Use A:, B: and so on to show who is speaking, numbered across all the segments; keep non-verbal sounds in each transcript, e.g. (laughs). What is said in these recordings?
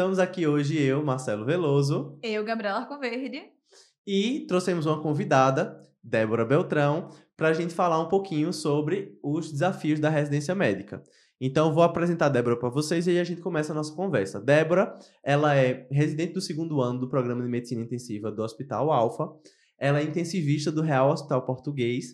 A: Estamos aqui hoje eu, Marcelo Veloso.
B: Eu, Gabriela Arcoverde.
A: E trouxemos uma convidada, Débora Beltrão, para a gente falar um pouquinho sobre os desafios da residência médica. Então, vou apresentar a Débora para vocês e aí a gente começa a nossa conversa. Débora, ela é residente do segundo ano do programa de medicina intensiva do Hospital Alfa. Ela é intensivista do Real Hospital Português,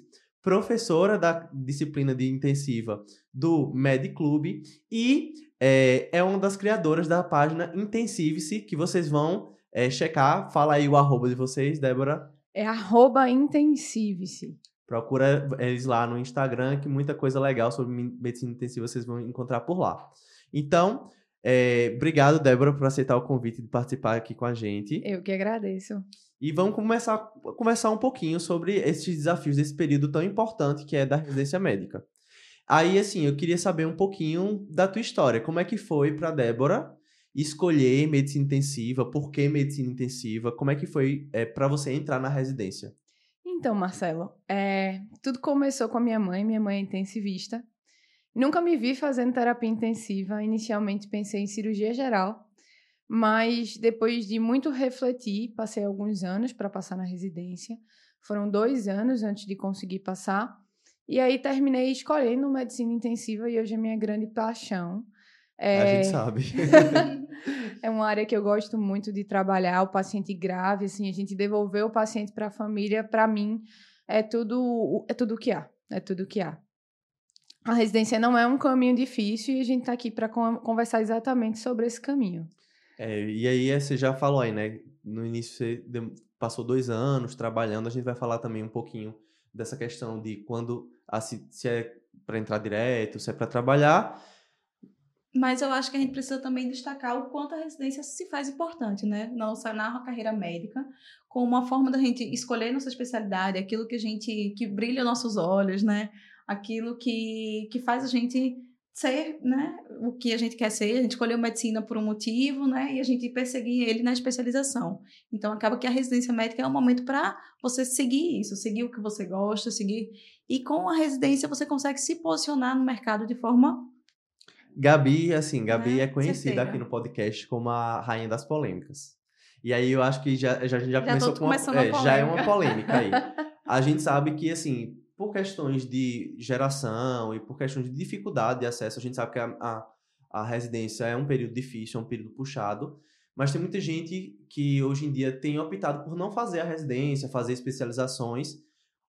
A: professora da disciplina de intensiva do Med Club e é, é uma das criadoras da página Intensive-se, que vocês vão é, checar. Fala aí o arroba de vocês, Débora.
C: É arroba Intensive-se.
A: Procura eles lá no Instagram, que muita coisa legal sobre medicina intensiva vocês vão encontrar por lá. Então, é, obrigado, Débora, por aceitar o convite de participar aqui com a gente.
C: Eu que agradeço.
A: E vamos começar a conversar um pouquinho sobre esses desafios desse período tão importante que é da residência médica. Aí, assim, eu queria saber um pouquinho da tua história. Como é que foi para Débora escolher medicina intensiva? Por que medicina intensiva? Como é que foi é, para você entrar na residência?
C: Então, Marcelo, é, tudo começou com a minha mãe. Minha mãe é intensivista. Nunca me vi fazendo terapia intensiva. Inicialmente pensei em cirurgia geral, mas depois de muito refletir, passei alguns anos para passar na residência. Foram dois anos antes de conseguir passar. E aí terminei escolhendo medicina intensiva e hoje é minha grande paixão.
A: É... A gente sabe. (laughs)
C: é uma área que eu gosto muito de trabalhar, o paciente grave, assim, a gente devolver o paciente para a família, para mim, é tudo, é tudo que há, é tudo que há. A residência não é um caminho difícil e a gente está aqui para conversar exatamente sobre esse caminho.
A: É, e aí, é, você já falou aí, né? No início você passou dois anos trabalhando, a gente vai falar também um pouquinho dessa questão de quando, se é para entrar direto, se é para trabalhar,
B: mas eu acho que a gente precisa também destacar o quanto a residência se faz importante, né? Não só na carreira médica, como uma forma da gente escolher nossa especialidade, aquilo que a gente que brilha nossos olhos, né? Aquilo que, que faz a gente ser, né, o que a gente quer ser, a gente escolheu medicina por um motivo, né, e a gente perseguir ele na especialização. Então acaba que a residência médica é um momento para você seguir isso, seguir o que você gosta, seguir e com a residência você consegue se posicionar no mercado de forma
A: Gabi, assim, Gabi é, é conhecida aqui no podcast como a rainha das polêmicas. E aí eu acho que já, já a gente já, já começou com uma, é, já é uma polêmica aí. (laughs) A gente sabe que, assim, por questões de geração e por questões de dificuldade de acesso, a gente sabe que a, a, a residência é um período difícil, é um período puxado, mas tem muita gente que hoje em dia tem optado por não fazer a residência, fazer especializações,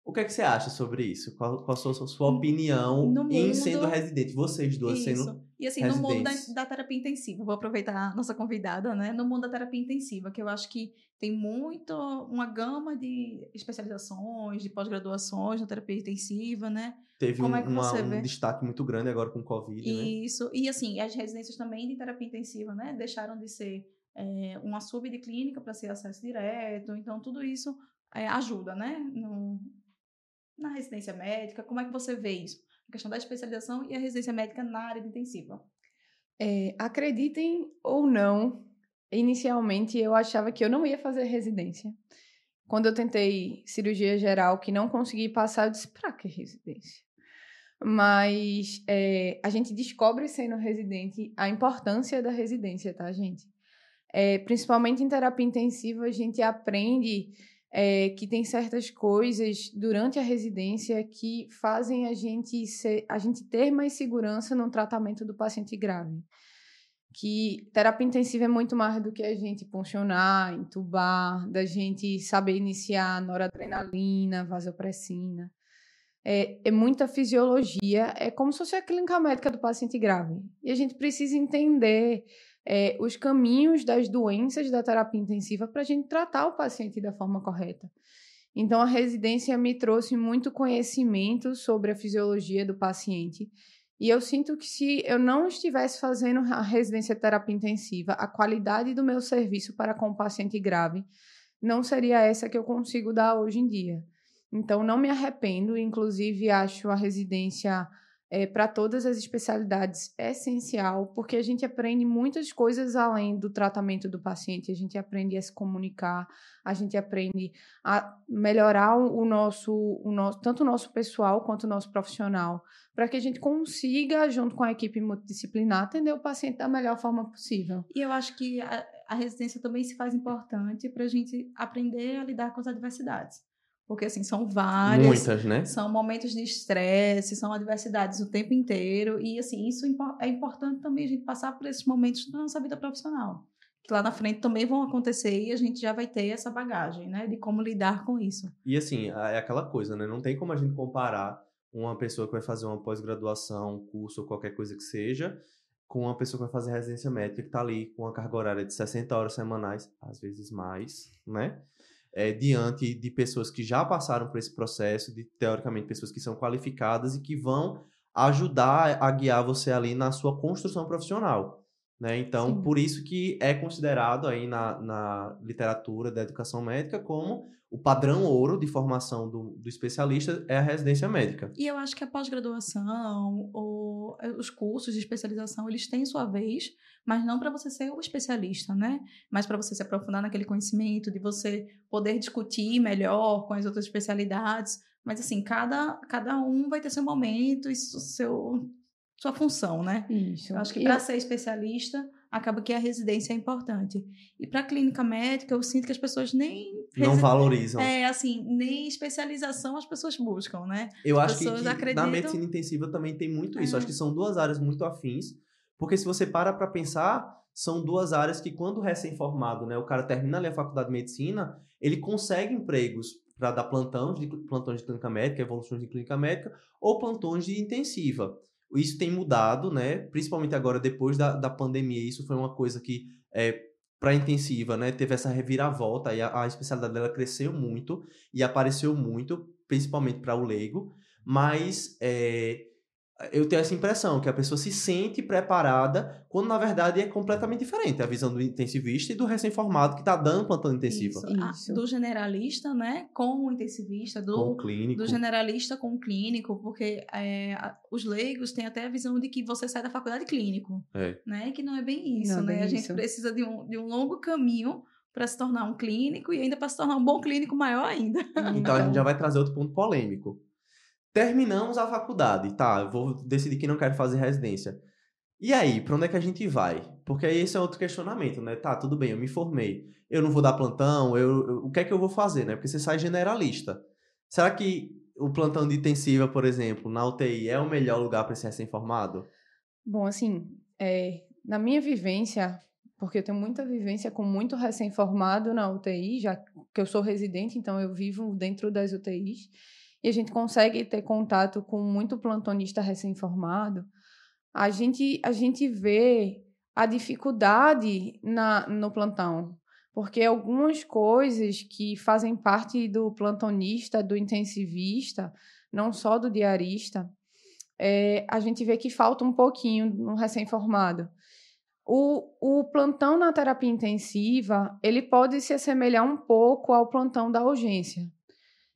A: o que é que você acha sobre isso? Qual, qual a sua, sua opinião mundo, em sendo residente? Vocês duas isso. sendo
B: E assim,
A: residentes.
B: no mundo da, da, terapia intensiva, vou aproveitar a nossa convidada, né? No mundo da terapia intensiva, que eu acho que tem muito, uma gama de especializações, de pós-graduações na terapia intensiva, né?
A: Teve um, é uma, um destaque muito grande agora com o Covid,
B: né? Isso. Né? E assim, as residências também de terapia intensiva, né? Deixaram de ser é, uma sub de clínica para ser acesso direto. Então, tudo isso é, ajuda, né? No, na residência médica? Como é que você vê isso? A questão da especialização e a residência médica na área de intensiva.
C: É, acreditem ou não, inicialmente eu achava que eu não ia fazer residência. Quando eu tentei cirurgia geral, que não consegui passar, eu disse: pra que residência? Mas é, a gente descobre sendo residente a importância da residência, tá, gente? É, principalmente em terapia intensiva, a gente aprende é, que tem certas coisas durante a residência que fazem a gente, ser, a gente ter mais segurança no tratamento do paciente grave. Que terapia intensiva é muito mais do que a gente funcionar, entubar, da gente saber iniciar noradrenalina, vasopressina. É, é, muita fisiologia, é como se fosse a clínica médica do paciente grave. E a gente precisa entender é, os caminhos das doenças da terapia intensiva para a gente tratar o paciente da forma correta. Então, a residência me trouxe muito conhecimento sobre a fisiologia do paciente. E eu sinto que se eu não estivesse fazendo a residência de terapia intensiva, a qualidade do meu serviço para com o paciente grave não seria essa que eu consigo dar hoje em dia. Então, não me arrependo, inclusive acho a residência é, para todas as especialidades é essencial, porque a gente aprende muitas coisas além do tratamento do paciente. A gente aprende a se comunicar, a gente aprende a melhorar o nosso, o nosso tanto o nosso pessoal quanto o nosso profissional. para que a gente consiga, junto com a equipe multidisciplinar, atender o paciente da melhor forma possível.
B: E eu acho que a, a residência também se faz importante para a gente aprender a lidar com as adversidades. Porque, assim, são várias.
A: Muitas, né?
B: São momentos de estresse, são adversidades o tempo inteiro. E, assim, isso é importante também a gente passar por esses momentos na nossa vida profissional. Que lá na frente também vão acontecer e a gente já vai ter essa bagagem, né? De como lidar com isso.
A: E, assim, é aquela coisa, né? Não tem como a gente comparar uma pessoa que vai fazer uma pós-graduação, um curso ou qualquer coisa que seja, com uma pessoa que vai fazer residência médica que está ali com uma carga horária de 60 horas semanais, às vezes mais, né? É, diante de pessoas que já passaram por esse processo, de teoricamente pessoas que são qualificadas e que vão ajudar a guiar você ali na sua construção profissional. Né? Então, Sim. por isso que é considerado aí na, na literatura da educação médica como o padrão ouro de formação do, do, especialista é a residência médica.
B: E eu acho que a pós-graduação ou eh, os cursos de especialização, eles têm sua vez, mas não para você ser o especialista, né? Mas para você se aprofundar naquele conhecimento, de você poder discutir melhor com as outras especialidades. Mas assim, cada, cada um vai ter seu momento e seu, sua função, né?
C: Isso.
B: Eu acho que para ser especialista, acaba que a residência é importante. E para a clínica médica, eu sinto que as pessoas nem
A: não valorizam.
B: É, assim, nem especialização as pessoas buscam, né?
A: Eu
B: as
A: acho que, que
B: acreditam...
A: na medicina intensiva também tem muito isso.
B: É.
A: Acho que são duas áreas muito afins, porque se você para para pensar, são duas áreas que quando recém-formado, né, o cara termina ali a faculdade de medicina, ele consegue empregos para dar plantões de plantões de clínica médica, evoluções de clínica médica ou plantões de intensiva. Isso tem mudado, né? Principalmente agora, depois da, da pandemia. Isso foi uma coisa que, é, para intensiva, né? Teve essa reviravolta e a, a especialidade dela cresceu muito e apareceu muito, principalmente para o leigo. Mas é, eu tenho essa impressão que a pessoa se sente preparada, quando na verdade é completamente diferente a visão do intensivista e do recém-formado que está dando plantão intensivo.
B: Isso. Isso. do generalista, né, com o intensivista, do,
A: com o clínico.
B: do generalista com o clínico, porque é, os leigos têm até a visão de que você sai da faculdade clínico,
A: é.
B: né, que não é bem isso,
C: não,
B: né,
C: bem
B: a gente
C: isso.
B: precisa de um, de um longo caminho para se tornar um clínico e ainda para se tornar um bom clínico maior ainda.
A: Então a gente já vai trazer outro ponto polêmico. Terminamos a faculdade, tá? Eu vou decidir que não quero fazer residência. E aí, para onde é que a gente vai? Porque aí esse é outro questionamento, né? Tá, tudo bem, eu me formei. Eu não vou dar plantão, eu, eu, o que é que eu vou fazer, né? Porque você sai generalista. Será que o plantão de intensiva, por exemplo, na UTI, é o melhor lugar para ser recém-formado?
C: Bom, assim, é, na minha vivência, porque eu tenho muita vivência com muito recém-formado na UTI, já que eu sou residente, então eu vivo dentro das UTIs e a gente consegue ter contato com muito plantonista recém-formado, a gente, a gente vê a dificuldade na, no plantão. Porque algumas coisas que fazem parte do plantonista, do intensivista, não só do diarista, é, a gente vê que falta um pouquinho no recém-formado. O, o plantão na terapia intensiva, ele pode se assemelhar um pouco ao plantão da urgência.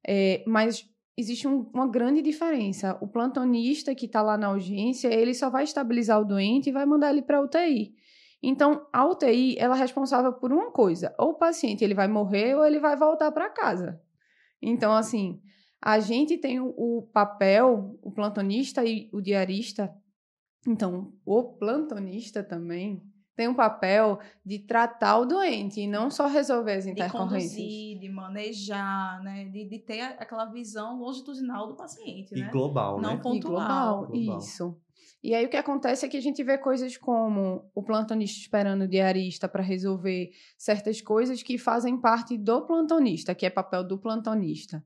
C: É, mas existe um, uma grande diferença. O plantonista que está lá na urgência, ele só vai estabilizar o doente e vai mandar ele para a UTI. Então, a UTI, ela é responsável por uma coisa. Ou o paciente ele vai morrer ou ele vai voltar para casa. Então, assim, a gente tem o, o papel, o plantonista e o diarista. Então, o plantonista também tem um papel de tratar o doente e não só resolver as
B: De
C: intercorrências.
B: conduzir, de manejar, né? De, de ter aquela visão longitudinal do paciente,
A: E
B: né?
A: global,
B: Não
A: né?
B: pontual.
C: E global,
A: Global.
C: isso. E aí o que acontece é que a gente vê coisas como o plantonista esperando o diarista para resolver certas coisas que fazem parte do plantonista, que é papel do plantonista.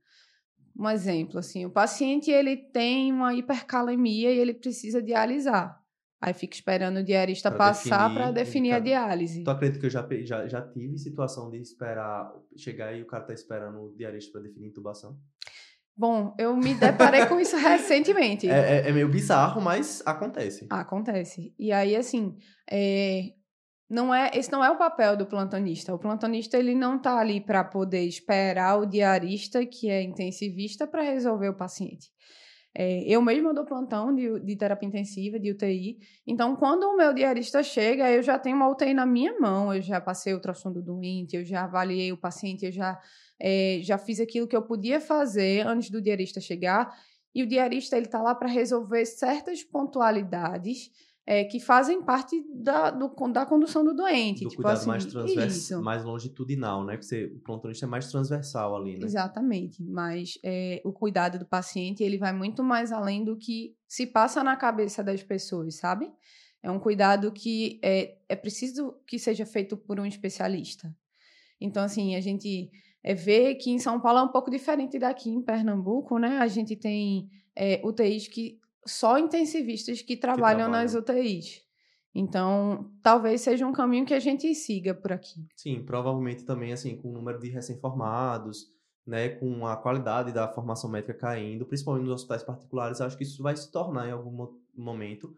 C: Um exemplo, assim, o paciente ele tem uma hipercalemia e ele precisa dialisar. Aí fica esperando o diarista
A: Pra
C: passar para definir a
A: indicador.
C: diálise.
A: Tu acredita que eu já, já, já tive situação de esperar, chegar e o cara tá esperando o diarista para definir intubação?
C: Bom, eu me deparei com isso (laughs) recentemente.
A: É, é, é meio bizarro, mas acontece.
C: Acontece. E aí, assim, é, não é, esse não é o papel do plantonista. O plantonista ele não está ali para poder esperar o diarista, que é intensivista, para resolver o paciente. É, eu mesma dou plantão de, de terapia intensiva, de UTI. Então, quando o meu diarista chega, eu já tenho uma UTI na minha mão. Eu já passei o ultrassom do doente, eu já avaliei o paciente, eu já, é, já fiz aquilo que eu podia fazer antes do diarista chegar. E o diarista ele está lá para resolver certas pontualidades é, que fazem parte da, do, da condução do doente.
A: Do
C: tipo
A: cuidado
C: assim,
A: mais transversal, mais longitudinal, né? Que você, o plantonista é mais transversal ali, né?
C: Exatamente, mas é, o cuidado do paciente ele vai muito mais além do que se passa na cabeça das pessoas, sabe? É um cuidado que é, é preciso que seja feito por um especialista. Então, assim, a gente é, vê que em São Paulo é um pouco diferente daqui em Pernambuco, né? A gente tem é, UTIs que só intensivistas que trabalham, nas UTIs. Então, talvez seja um caminho que a gente siga por aqui.
A: Sim, provavelmente também, assim, com o número de recém-formados, né, com a qualidade da formação médica caindo, principalmente nos hospitais particulares, acho que isso vai se tornar em algum momento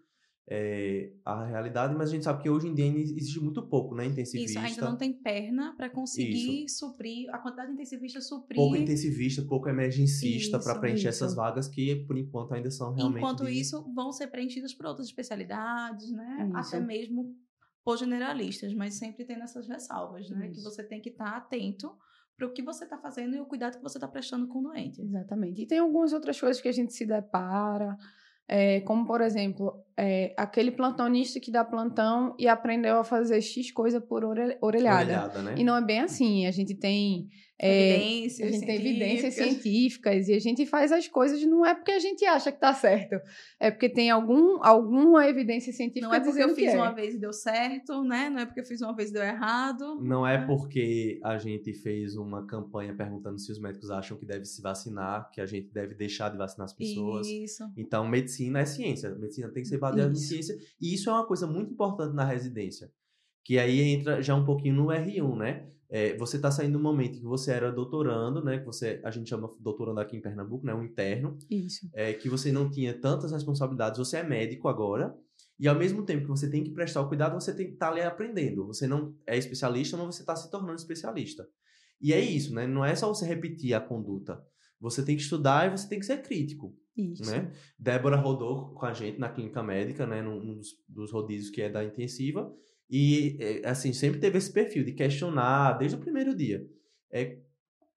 A: é, a realidade, mas a gente sabe que hoje em dia existe muito pouco, né? Intensivista.
B: Isso, ainda não tem perna para conseguir isso. suprir, a quantidade de intensivista suprir.
A: Pouco intensivista, pouco emergencista para preencher isso. essas vagas que, por enquanto, ainda são realmente.
B: Enquanto
A: de...
B: isso, vão ser preenchidas por outras especialidades, né? Isso. Até mesmo por generalistas, mas sempre tendo essas ressalvas, né? Que você tem que estar tá atento para o que você está fazendo e o cuidado que você está prestando com o doente.
C: Exatamente. E tem algumas outras coisas que a gente se depara. É, como, por exemplo, é, aquele plantonista que dá plantão e aprendeu a fazer X coisa por orelhada. orelhada né? E não é bem assim. A gente tem
B: é, evidências
C: a gente tem evidências científicas e a gente faz as coisas não é porque a gente acha que está certo, é porque tem algum, alguma evidência científica
B: Não é porque eu fiz
C: é.
B: uma vez e deu certo, né? Não é porque eu fiz uma vez e deu errado.
A: Não é porque a gente fez uma campanha perguntando se os médicos acham que deve se vacinar, que a gente deve deixar de vacinar as pessoas.
B: Isso.
A: Então, medicina é ciência. Medicina tem que ser baseada em ciência. E isso é uma coisa muito importante na residência. Que aí entra já um pouquinho no R1, né? É, você está saindo do momento que você era doutorando, né? Que você, a gente chama doutorando aqui em Pernambuco, né? Um interno.
C: Isso.
A: É, que você não tinha tantas responsabilidades. Você é médico agora. E ao mesmo tempo que você tem que prestar o cuidado, você tem que estar tá ali aprendendo. Você não é especialista, mas você está se tornando especialista. E é isso, né? Não é só você repetir a conduta. Você tem que estudar e você tem que ser crítico.
C: Isso.
A: Né? Débora rodou com a gente na clínica médica, né? Num dos, dos rodízios que é da intensiva. E, é, assim, sempre teve esse perfil de questionar desde o primeiro dia. É,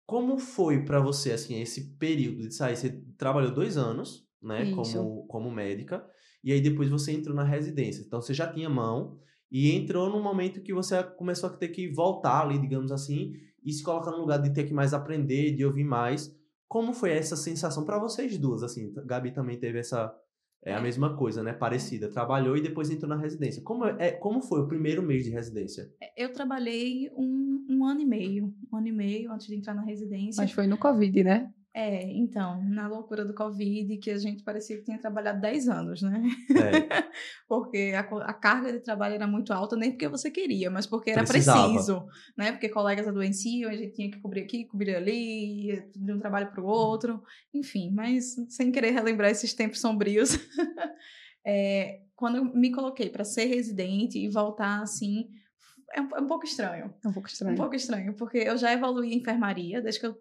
A: como foi para você, assim, esse período de sair? Você trabalhou dois anos, né, como, como médica, e aí depois você entrou na residência. Então, você já tinha mão e entrou no momento que você começou a ter que voltar ali, digamos assim, e se colocar no lugar de ter que mais aprender, de ouvir mais. Como foi essa sensação para vocês duas? Assim, Gabi também teve essa, é a mesma coisa, né? Parecida. Trabalhou e depois entrou na residência. Como, é, como foi o primeiro mês de residência?
B: É, eu trabalhei um, um ano e meio. Um ano e meio antes de entrar na residência.
C: Mas foi no Covid, né?
B: É, então, na loucura do Covid, que a gente parecia que tinha trabalhado 10 anos, né?
A: É. (laughs)
B: porque a, a, carga de trabalho era muito alta, nem porque você queria, mas porque era
A: Precisava.
B: preciso, né? Porque colegas adoeciam, a gente tinha que cobrir aqui, cobrir ali, de um trabalho para o outro, enfim, mas sem querer relembrar esses tempos sombrios. (laughs) é, quando eu me coloquei para ser residente e voltar assim, é um, é um pouco estranho.
C: É um pouco estranho.
B: Um pouco estranho, porque eu já evoluí em enfermaria, desde que eu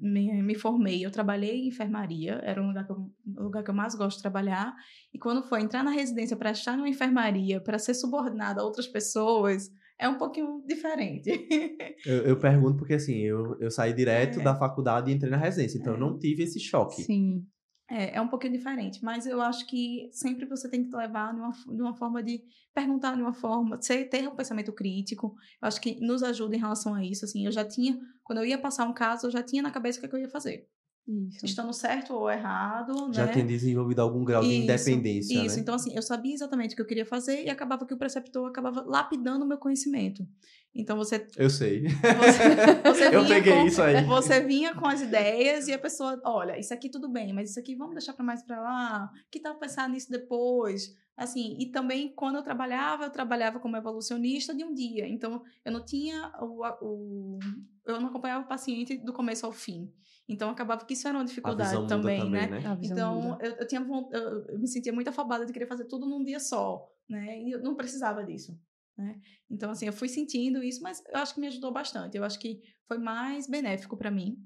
B: me, me formei, eu trabalhei em enfermaria, era um lugar que eu, o lugar que eu mais gosto de trabalhar. E quando foi entrar na residência para estar numa enfermaria, para ser subordinada a outras pessoas, é um pouquinho diferente. (laughs)
A: eu, eu, pergunto porque, assim, eu, eu saí direto
B: É.
A: da faculdade e entrei na residência, então eu
B: É.
A: não tive esse choque.
C: Sim.
B: É, é um pouquinho diferente, mas eu acho que sempre você tem que levar de uma, de uma forma de perguntar de uma forma, ser, ter um pensamento crítico. Eu acho que nos ajuda em relação a isso. Assim, eu já tinha, quando eu ia passar um caso, eu já tinha na cabeça o que, é que eu ia fazer.
C: Isso.
B: Estando certo ou errado,
A: Já
B: né?
A: tinha desenvolvido algum grau de
B: Isso,
A: independência,
B: Isso,
A: né?
B: então assim, eu sabia exatamente o que eu queria fazer e acabava que o preceptor acabava lapidando o meu conhecimento. Então você
A: Eu sei.
B: você, você (laughs)
A: Eu
B: vinha
A: peguei
B: com,
A: isso aí.
B: Você vinha com as ideias e a pessoa, olha, isso aqui tudo bem, mas isso aqui vamos deixar para mais para lá. Que tal pensar nisso depois? Assim, e também quando eu trabalhava, eu trabalhava como evolucionista de um dia. Então, eu não tinha o, o eu não acompanhava o paciente do começo ao fim. Então, acabava que isso era uma
A: A
B: dificuldade também,
A: também,
B: né?
A: né?
C: A visão
B: Então,
C: muda.
B: eu, eu tinha eu, eu me sentia muito afobada de querer fazer tudo num dia só, né? E eu não precisava disso, né? Então, assim, eu fui sentindo isso, mas eu acho que me ajudou bastante. Eu acho que foi mais benéfico para mim.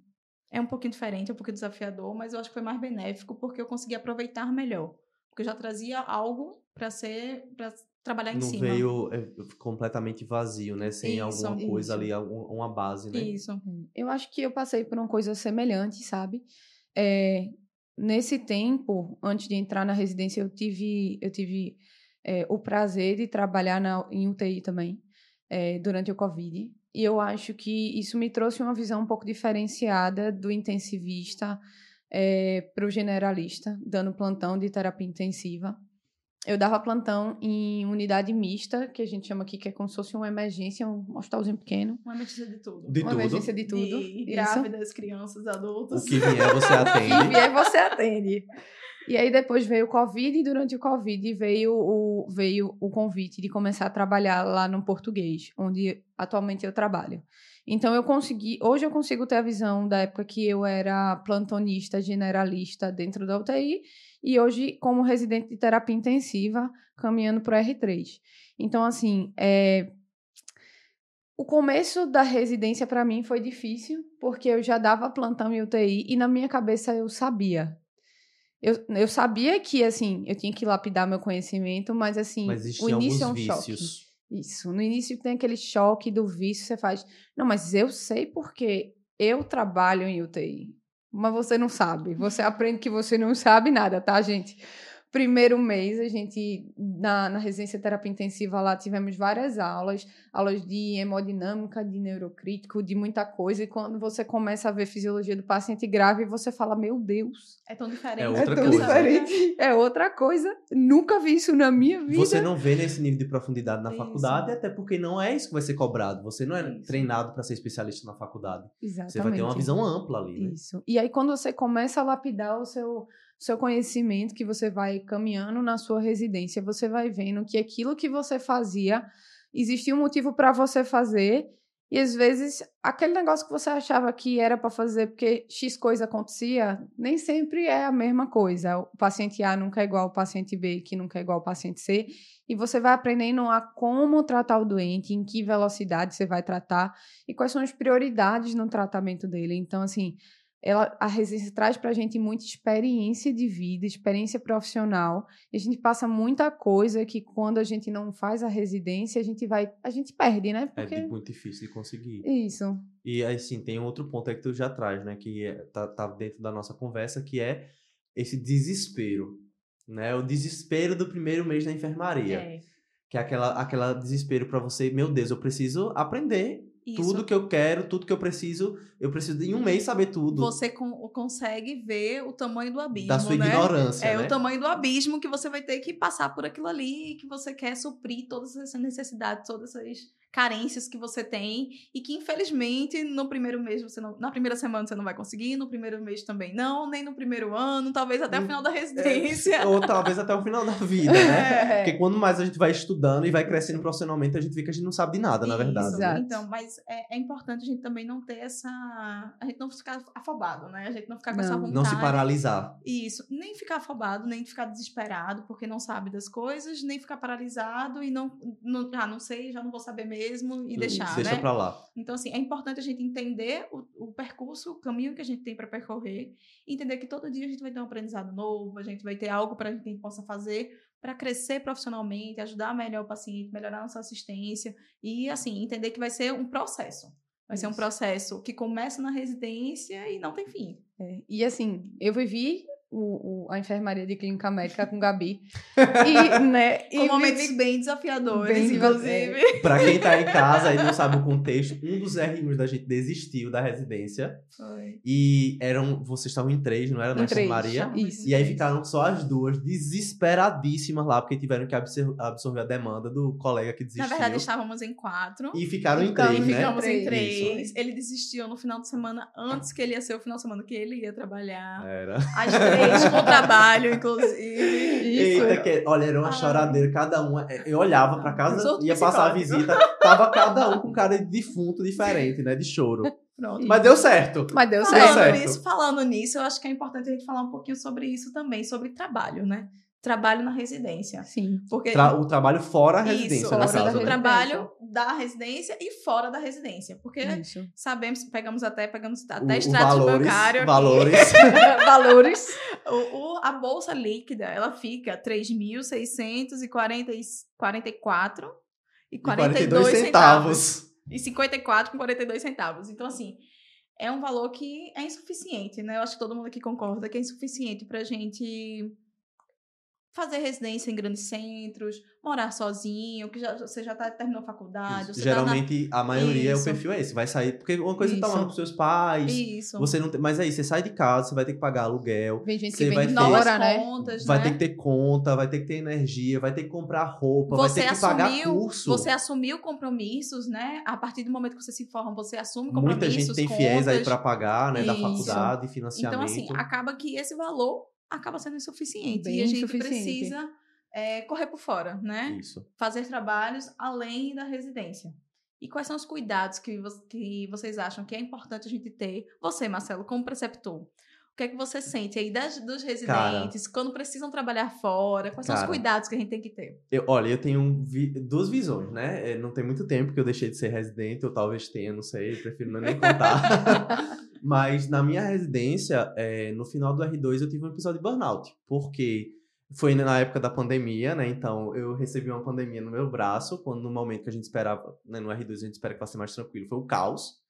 B: É um pouquinho diferente, é um pouquinho desafiador, mas eu acho que foi mais benéfico porque eu consegui aproveitar melhor. Porque eu já trazia algo para ser, para trabalhar em
A: Não
B: cima.
A: veio é, completamente vazio, né? Sem
B: Isso,
A: alguma coisa
C: isso.
A: ali, algum- uma base, né?
B: Isso.
C: Eu acho que eu passei por uma coisa semelhante, sabe? É, nesse tempo, antes de entrar na residência, eu tive, eu tive é, o prazer de trabalhar na, em UTI também, é, durante o Covid. E eu acho que isso me trouxe uma visão um pouco diferenciada do intensivista é, para o generalista, dando plantão de terapia intensiva. Eu dava plantão em unidade mista, que a gente chama aqui, que é como se fosse uma emergência, um hospitalzinho pequeno.
B: Uma emergência de tudo.
A: De
C: uma
A: tudo.
C: emergência de tudo.
B: De grávidas, crianças, adultos.
A: O que vier você (laughs)
C: E
A: atende.
C: vier, você atende. E aí depois veio o Covid, e durante o Covid veio o, veio o convite de começar a trabalhar lá no português, onde atualmente eu trabalho. Então eu consegui, hoje eu consigo ter a visão da época que eu era plantonista, generalista dentro da UTI, e hoje como residente de terapia intensiva, caminhando para o R3. Então, assim, é, o começo da residência para mim foi difícil, porque eu já dava plantão em UTI e na minha cabeça eu sabia. Eu, eu sabia que, assim, eu tinha que lapidar meu conhecimento, mas, assim,
A: Mas
C: o início é um choque.
A: vícios.
C: Isso. No início tem aquele choque do vício, você faz. Não, mas eu sei porque eu trabalho em UTI. Mas você não sabe. Você aprende que você não sabe nada, tá, gente? Primeiro mês, a gente, na, na residência terapia intensiva lá, tivemos várias aulas, aulas de hemodinâmica, de neurocrítico, de muita coisa. E quando você começa a ver fisiologia do paciente grave, você fala, meu Deus,
B: É tão diferente.
A: É
C: é
A: outra
C: tão
A: coisa.
C: diferente. É outra coisa. Nunca vi isso na minha vida.
A: Você não vê nesse nível de profundidade na
B: Isso.
A: faculdade, até porque não é isso que vai ser cobrado. Você não é
B: Isso.
A: treinado para ser especialista na faculdade.
C: Exatamente.
A: Você vai ter uma visão ampla ali, né?
C: Isso. E aí, quando você começa a lapidar o seu, seu conhecimento, que você vai caminhando na sua residência, você vai vendo que aquilo que você fazia, existia um motivo para você fazer, e às vezes aquele negócio que você achava que era para fazer porque X coisa acontecia, nem sempre é a mesma coisa. O paciente A nunca é igual ao paciente B, que nunca é igual ao paciente C, e você vai aprendendo a como tratar o doente, em que velocidade você vai tratar e quais são as prioridades no tratamento dele. Então, assim, ela, a residência traz para a gente muita experiência de vida, experiência profissional. E a gente passa muita coisa que quando a gente não faz a residência, a gente vai, a gente perde, né?
A: É
C: Porque
A: de- muito difícil de conseguir.
C: isso.
A: E assim, tem um outro ponto aí que tu já traz, né? Que é- tá, tá dentro da nossa conversa, que é esse desespero. Né? O desespero do primeiro mês na enfermaria.
B: É.
A: Que é aquela, aquela desespero para você, meu Deus, eu preciso aprender
B: Isso.
A: tudo que eu quero, tudo que eu preciso. Eu preciso em um mês saber tudo.
B: Você con- consegue ver o tamanho do abismo,
A: da sua
B: né?
A: ignorância,
B: É
A: né?
B: o tamanho do abismo que você vai ter que passar por aquilo ali que você quer suprir todas essas necessidades, todas essas carências que você tem e que infelizmente no primeiro mês você não, na primeira semana você não vai conseguir, no primeiro mês também não, nem no primeiro ano, talvez até o
A: Hum,
B: final da residência.
A: Ou talvez até o final da vida, né? (laughs)
B: É.
A: Porque quando mais a gente vai estudando e vai crescendo profissionalmente, a gente vê que a gente não sabe de nada, na
B: Isso,
A: verdade. né?
B: Então, mas é, é importante a gente também não ter essa. A gente não ficar afobado, né? A gente não ficar com essa
C: Não.
B: vontade.
A: Não se paralisar.
B: Isso, nem ficar afobado, nem ficar desesperado porque não sabe das coisas, nem ficar paralisado e não, não ah, não sei, já não vou saber mesmo e deixar,
A: Deixa
B: né?
A: pra lá.
B: Então, assim, é importante a gente entender o, o percurso, o caminho que a gente tem para percorrer, entender que todo dia a gente vai ter um aprendizado novo, a gente vai ter algo para que a gente possa fazer para crescer profissionalmente, ajudar melhor o paciente, melhorar a nossa assistência e, assim, entender que vai ser um processo. Vai ser um
C: Isso.
B: processo que começa na residência e não tem fim.
C: É, E assim, eu vivi o, o- a enfermaria de clínica médica com Gabi. (laughs) E, né, e
B: Com momentos
C: vivi-
B: bem desafiadores,
C: Bem
B: inclusive.
A: Pra quem tá em casa e não (laughs) sabe o contexto, um dos RUs da gente desistiu da residência.
B: Foi.
A: E eram. Vocês estavam em três, não era? Na
C: Em três.
A: enfermaria.
C: Isso.
A: E aí ficaram só as duas desesperadíssimas lá, porque tiveram que absor- absorver a demanda do colega que
B: Na
A: desistiu.
B: verdade, estávamos em quatro.
A: E ficaram em
C: Ficamos-
A: três,
B: E
A: né?
B: ficamos em
C: Isso.
B: três. Ele desistiu no final de semana antes que ele ia ser o final de semana que ele ia trabalhar.
A: Era.
B: As três com trabalho, inclusive.
C: Isso.
A: Eita, que, olha, era uma
B: Ai.
A: choradeira, cada uma. Eu olhava pra casa, ia passar a visita, tava cada um com cara de defunto diferente, né? De choro.
B: Pronto.
A: Mas deu certo.
C: Mas deu
A: Deu
C: certo.
B: Falando
A: certo.
B: nisso, falando nisso, eu acho que é importante a gente falar um pouquinho sobre isso também, sobre trabalho, né? Trabalho na residência.
C: Sim.
B: Porque
A: Tra- o trabalho fora a residência,
B: isso,
C: da
B: o trabalho da residência e fora da residência. Porque
C: Isso.
B: sabemos, pegamos até, pegamos
A: O-
B: até
A: o
B: extrato
A: valores,
B: bancário aqui.
A: valores. (laughs)
C: Valores.
B: O, o- a bolsa líquida, ela fica 3.644 e
A: E
B: 42 centavos.
A: centavos.
B: E 54 com 42 centavos. Então, assim, é um valor que é insuficiente, né? Eu acho que todo mundo aqui concorda que é insuficiente para a gente fazer residência em grandes centros, morar sozinho, que já, você já tá, terminou a faculdade.
A: Geralmente,
B: tá na...
A: a maioria Isso. é o perfil é esse. Vai sair. Porque uma coisa Isso. você tá falando com seus pais. Isso. Você não tem, mas aí, você sai de casa, você vai ter que pagar aluguel.
C: Vem gente
A: você
C: que
A: vai
C: vem
A: ter,
C: hora, né?
B: Contas,
A: vai
B: né?
A: ter que ter conta, vai ter que ter energia, vai ter que comprar roupa,
B: você
A: vai ter que
B: assumiu,
A: pagar curso.
B: Você assumiu compromissos, né? A partir do momento que você se forma, você assume compromissos.
A: Muita gente tem
B: contas.
A: fiéis aí para pagar, né?
B: Isso.
A: Da faculdade, financiamento.
B: Então, assim, acaba que esse valor acaba sendo insuficiente.
C: Bem
B: e a gente precisa é, correr por fora, né?
A: Isso.
B: Fazer trabalhos além da residência. E quais são os cuidados que, vo que vocês acham que é importante a gente ter? Você, Marcelo, como preceptor, o que é que você sente aí das, dos residentes,
A: Cara,
B: quando precisam trabalhar fora? Quais são os
A: cara,
B: cuidados que a gente tem que ter?
A: Eu, olha, eu tenho vi duas visões, né? É, Não tem muito tempo que eu deixei de ser residente, ou talvez tenha, não sei, prefiro não nem contar. (laughs) Mas na minha residência, é, no final do R2, eu tive um episódio de burnout, porque foi na época da pandemia, né? Então eu recebi uma pandemia no meu braço, quando no momento que a gente esperava, né, no R2 a gente espera que fosse mais tranquilo, foi o caos.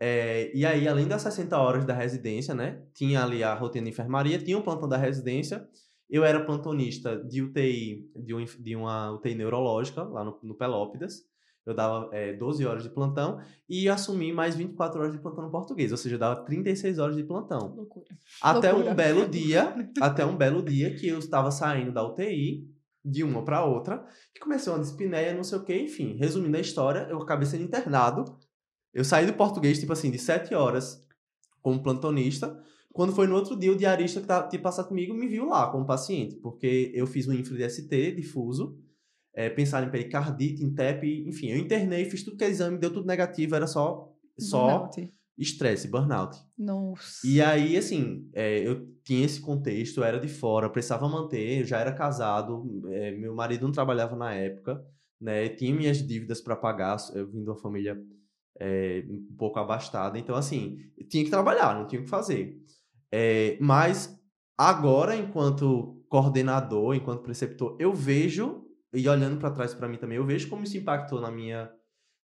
A: É, e aí, além das 60 horas da residência, né? Tinha ali a rotina de enfermaria, tinha um plantão da residência. Eu era plantonista de UTI, de, um, de uma UTI neurológica, lá no, no Pelópidas. Eu dava é, 12 horas de plantão e assumi mais 24 horas de plantão no português, ou seja, eu dava 36 horas de plantão.
B: Loucura.
A: Até
C: Loucura.
A: um belo dia, (laughs) até um belo dia que eu estava saindo da UTI, de uma para outra, e começou uma dispneia, não sei o que, enfim. Resumindo a história, eu acabei sendo internado. Eu saí do português, tipo assim, de 7 horas como plantonista. Quando foi no outro dia, o diarista que tinha passado comigo me viu lá como paciente, porque eu fiz um infra de ST difuso, é, pensaram em pericardite, em TEP, enfim, eu internei, fiz tudo que é exame, deu tudo negativo, era só só estresse, burnout.
C: Nossa.
A: E aí, assim, é, eu tinha esse contexto, eu era de fora, precisava manter, eu já era casado, é, meu marido não trabalhava na época, né? Tinha minhas dívidas para pagar, eu vim de uma família é, um pouco abastada, então, assim, tinha que trabalhar, não tinha o que fazer. É, mas agora, enquanto coordenador, enquanto preceptor, eu vejo, e olhando para trás para mim também, eu vejo como isso impactou na minha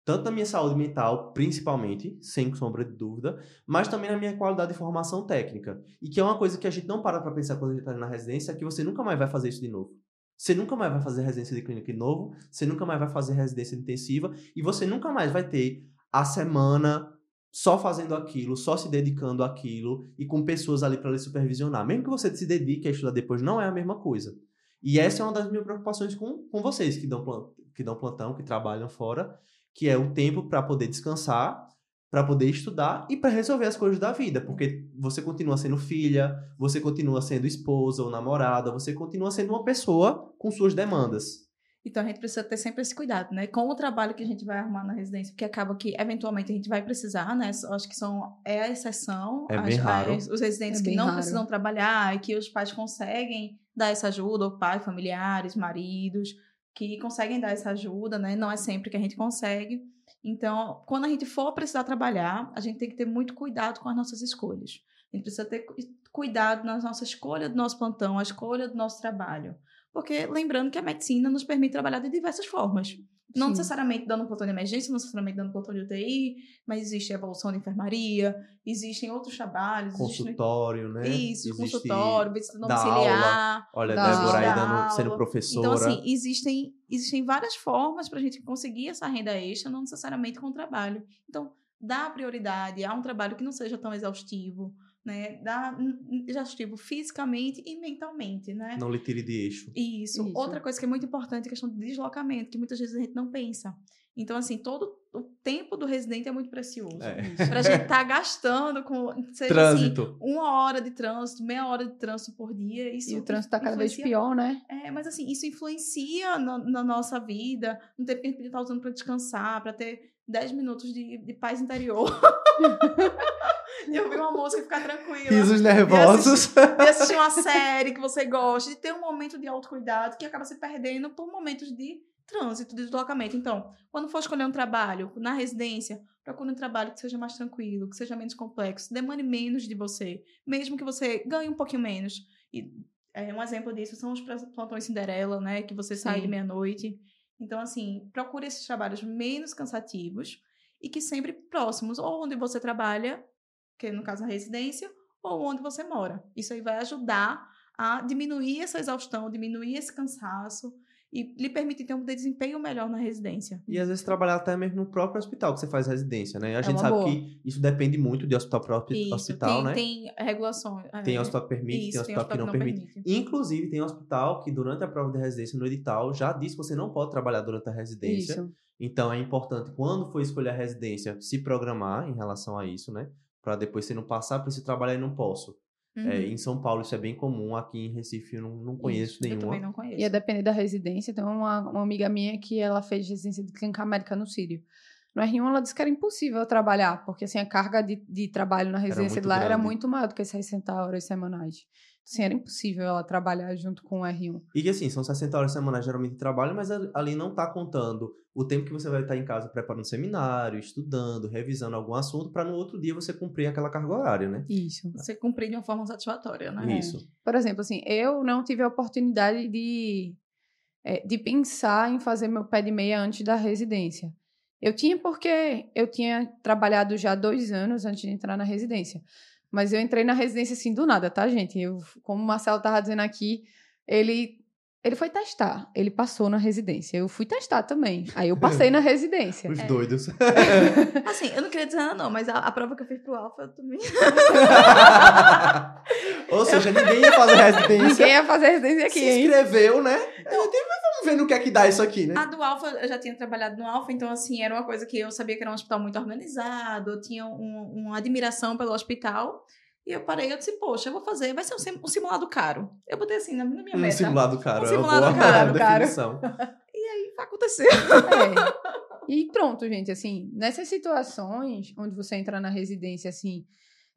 A: tanto na minha saúde mental, principalmente, sem sombra de dúvida, mas também na minha qualidade de formação técnica. E que é uma coisa que a gente não para para pensar quando a gente está na residência, é que você nunca mais vai fazer isso de novo. Você nunca mais vai fazer residência de clínica de novo, você nunca mais vai fazer residência intensiva, e você nunca mais vai ter a semana só fazendo aquilo, só se dedicando àquilo, e com pessoas ali para lhe supervisionar. Mesmo que você se dedique a estudar depois, não é a mesma coisa. E essa é uma das minhas preocupações com, com vocês que dão, que dão plantão, que trabalham fora, que é o tempo para poder descansar, para poder estudar e para resolver as coisas da vida, porque você continua sendo filha, você continua sendo esposa ou namorada, você continua sendo uma pessoa com suas demandas.
B: Então a gente precisa ter sempre esse cuidado, né? Com o trabalho que a gente vai arrumar na residência, porque acaba que eventualmente a gente vai precisar, né? Eu Acho que são é a exceção,
A: É
B: as-
A: raro.
B: as- os residentes
C: É
B: que não
C: raro.
B: precisam trabalhar e que os pais conseguem dar essa ajuda, o pai, familiares, maridos, que conseguem dar essa ajuda, né? Não é sempre que a gente consegue. Então, quando a gente for precisar trabalhar, a gente tem que ter muito cuidado com as nossas escolhas. A gente precisa ter cu- cuidado na nossa escolha do nosso plantão, a escolha do nosso trabalho. Porque lembrando que a medicina nos permite trabalhar de diversas formas. Não
C: Sim.
B: necessariamente dando plantão de emergência, não necessariamente dando plantão de UTI, mas existe a evolução de enfermaria, existem outros trabalhos,
A: Consultório, né?
B: isso,
A: Existe
B: consultório, visita domiciliar.
A: Olha,
C: Da
A: Débora aí
B: aula.
A: dando, sendo professora.
B: Então, assim, existem, existem várias formas para a gente conseguir essa renda extra, não necessariamente com o trabalho. Então, dá prioridade a um trabalho que não seja tão exaustivo, né? Dá hum, exaustivo fisicamente e mentalmente, né?
A: Não lhe tire de eixo.
B: Isso.
C: Isso.
B: Outra coisa que é muito importante é a questão do deslocamento, que muitas vezes a gente não pensa. Então, assim, todo o tempo do residente é muito precioso.
A: É.
B: Pra gente estar gastando com, seja
A: Trânsito.
B: assim, uma hora de trânsito, meia hora de trânsito por dia. Isso
C: E o trânsito tá cada vez pior, né?
B: é, mas assim, isso influencia na, na nossa vida, no tempo que a gente podia estar usando para descansar, para ter 10 minutos de, de paz interior. (laughs) de música e ficar tranquila.
A: Risos nervosos.
B: De assistir uma série que você gosta, de ter um momento de autocuidado que acaba se perdendo por momentos de trânsito, de deslocamento. Então, quando for escolher um trabalho na residência, procure um trabalho que seja mais tranquilo, que seja menos complexo, demande menos de você, mesmo que você ganhe um pouquinho menos. E é, um exemplo disso são os plantões Cinderela, né? Que você sai de
C: Sim.
B: meia-noite. Então, assim, procure esses trabalhos menos cansativos e que sempre próximos, ou onde você trabalha, que no caso a residência, ou onde você mora. Isso aí vai ajudar a diminuir essa exaustão, diminuir esse cansaço e lhe permitir ter um desempenho melhor na residência.
A: E às vezes trabalhar até mesmo no próprio hospital que você faz residência, né? A
C: É
A: gente sabe
C: boa.
A: que isso depende muito de hospital para hospital,
B: tem,
A: né?
B: tem regulações.
A: Tem
B: é,
A: hospital que permite,
B: isso,
A: tem hospital que não permite. Inclusive, tem hospital que durante a prova de residência no edital já diz que você não pode trabalhar durante a residência.
C: Isso.
A: Então é importante, quando for escolher a residência, se programar em relação a isso, né? Para depois você não passar, preciso trabalhar e não posso.
B: Uhum.
A: É, em São Paulo isso é bem comum, aqui em Recife eu não, não conheço
B: Eu também
A: nenhuma.
B: não conheço.
C: Ia depender da residência. Tem uma, uma amiga minha que ela fez residência de clínica médica no Sírio. No R1 ela disse que era impossível trabalhar, porque assim, a carga de, de trabalho na residência de lá era
A: grande.
C: muito maior do que 60 horas semanais. Assim, era impossível ela trabalhar junto com o R1.
A: E que assim, são 60 horas semanais geralmente de trabalho, mas ali- não tá contando o tempo que você vai estar em casa preparando seminário, estudando, revisando algum assunto, para no outro dia você cumprir aquela carga horária, né?
C: Isso.
B: Você cumprir de uma forma satisfatória, né?
A: Isso.
C: Por exemplo, assim, eu não tive a oportunidade de, eh, de pensar em fazer meu pé de meia antes da residência. Eu tinha porque eu tinha trabalhado já dois anos antes de entrar na residência. Mas eu entrei na residência assim do nada, tá, gente? Eu, como o Marcelo tava dizendo aqui, ele, ele foi testar. Ele passou na residência. Eu fui testar também. Aí eu passei na (laughs) residência.
A: Os
B: É.
A: doidos. (laughs)
B: Assim, eu não queria dizer nada, não, mas a, a prova que eu fiz pro Alfa, eu também. (laughs)
A: Ou seja, ninguém ia fazer residência.
C: Ninguém ia fazer residência aqui,
A: se
C: hein?
A: inscreveu, né? Eu Vamos ver no que é que dá isso aqui, né?
B: A do Alfa, eu já tinha trabalhado no Alfa, então, assim, era uma coisa que eu sabia que era um hospital muito organizado, eu tinha um- uma admiração pelo hospital. E eu parei, eu disse, poxa, eu vou fazer, vai ser um, sim- um simulado caro. Eu botei assim na, minha
A: Um
B: meta.
A: simulado caro.
B: Um
A: é uma
B: simulado
A: boa
B: caro, (laughs)
C: caro.
A: definição. (laughs)
B: E aconteceu.
C: É. E pronto, gente, assim, nessas situações onde você entra na residência, assim,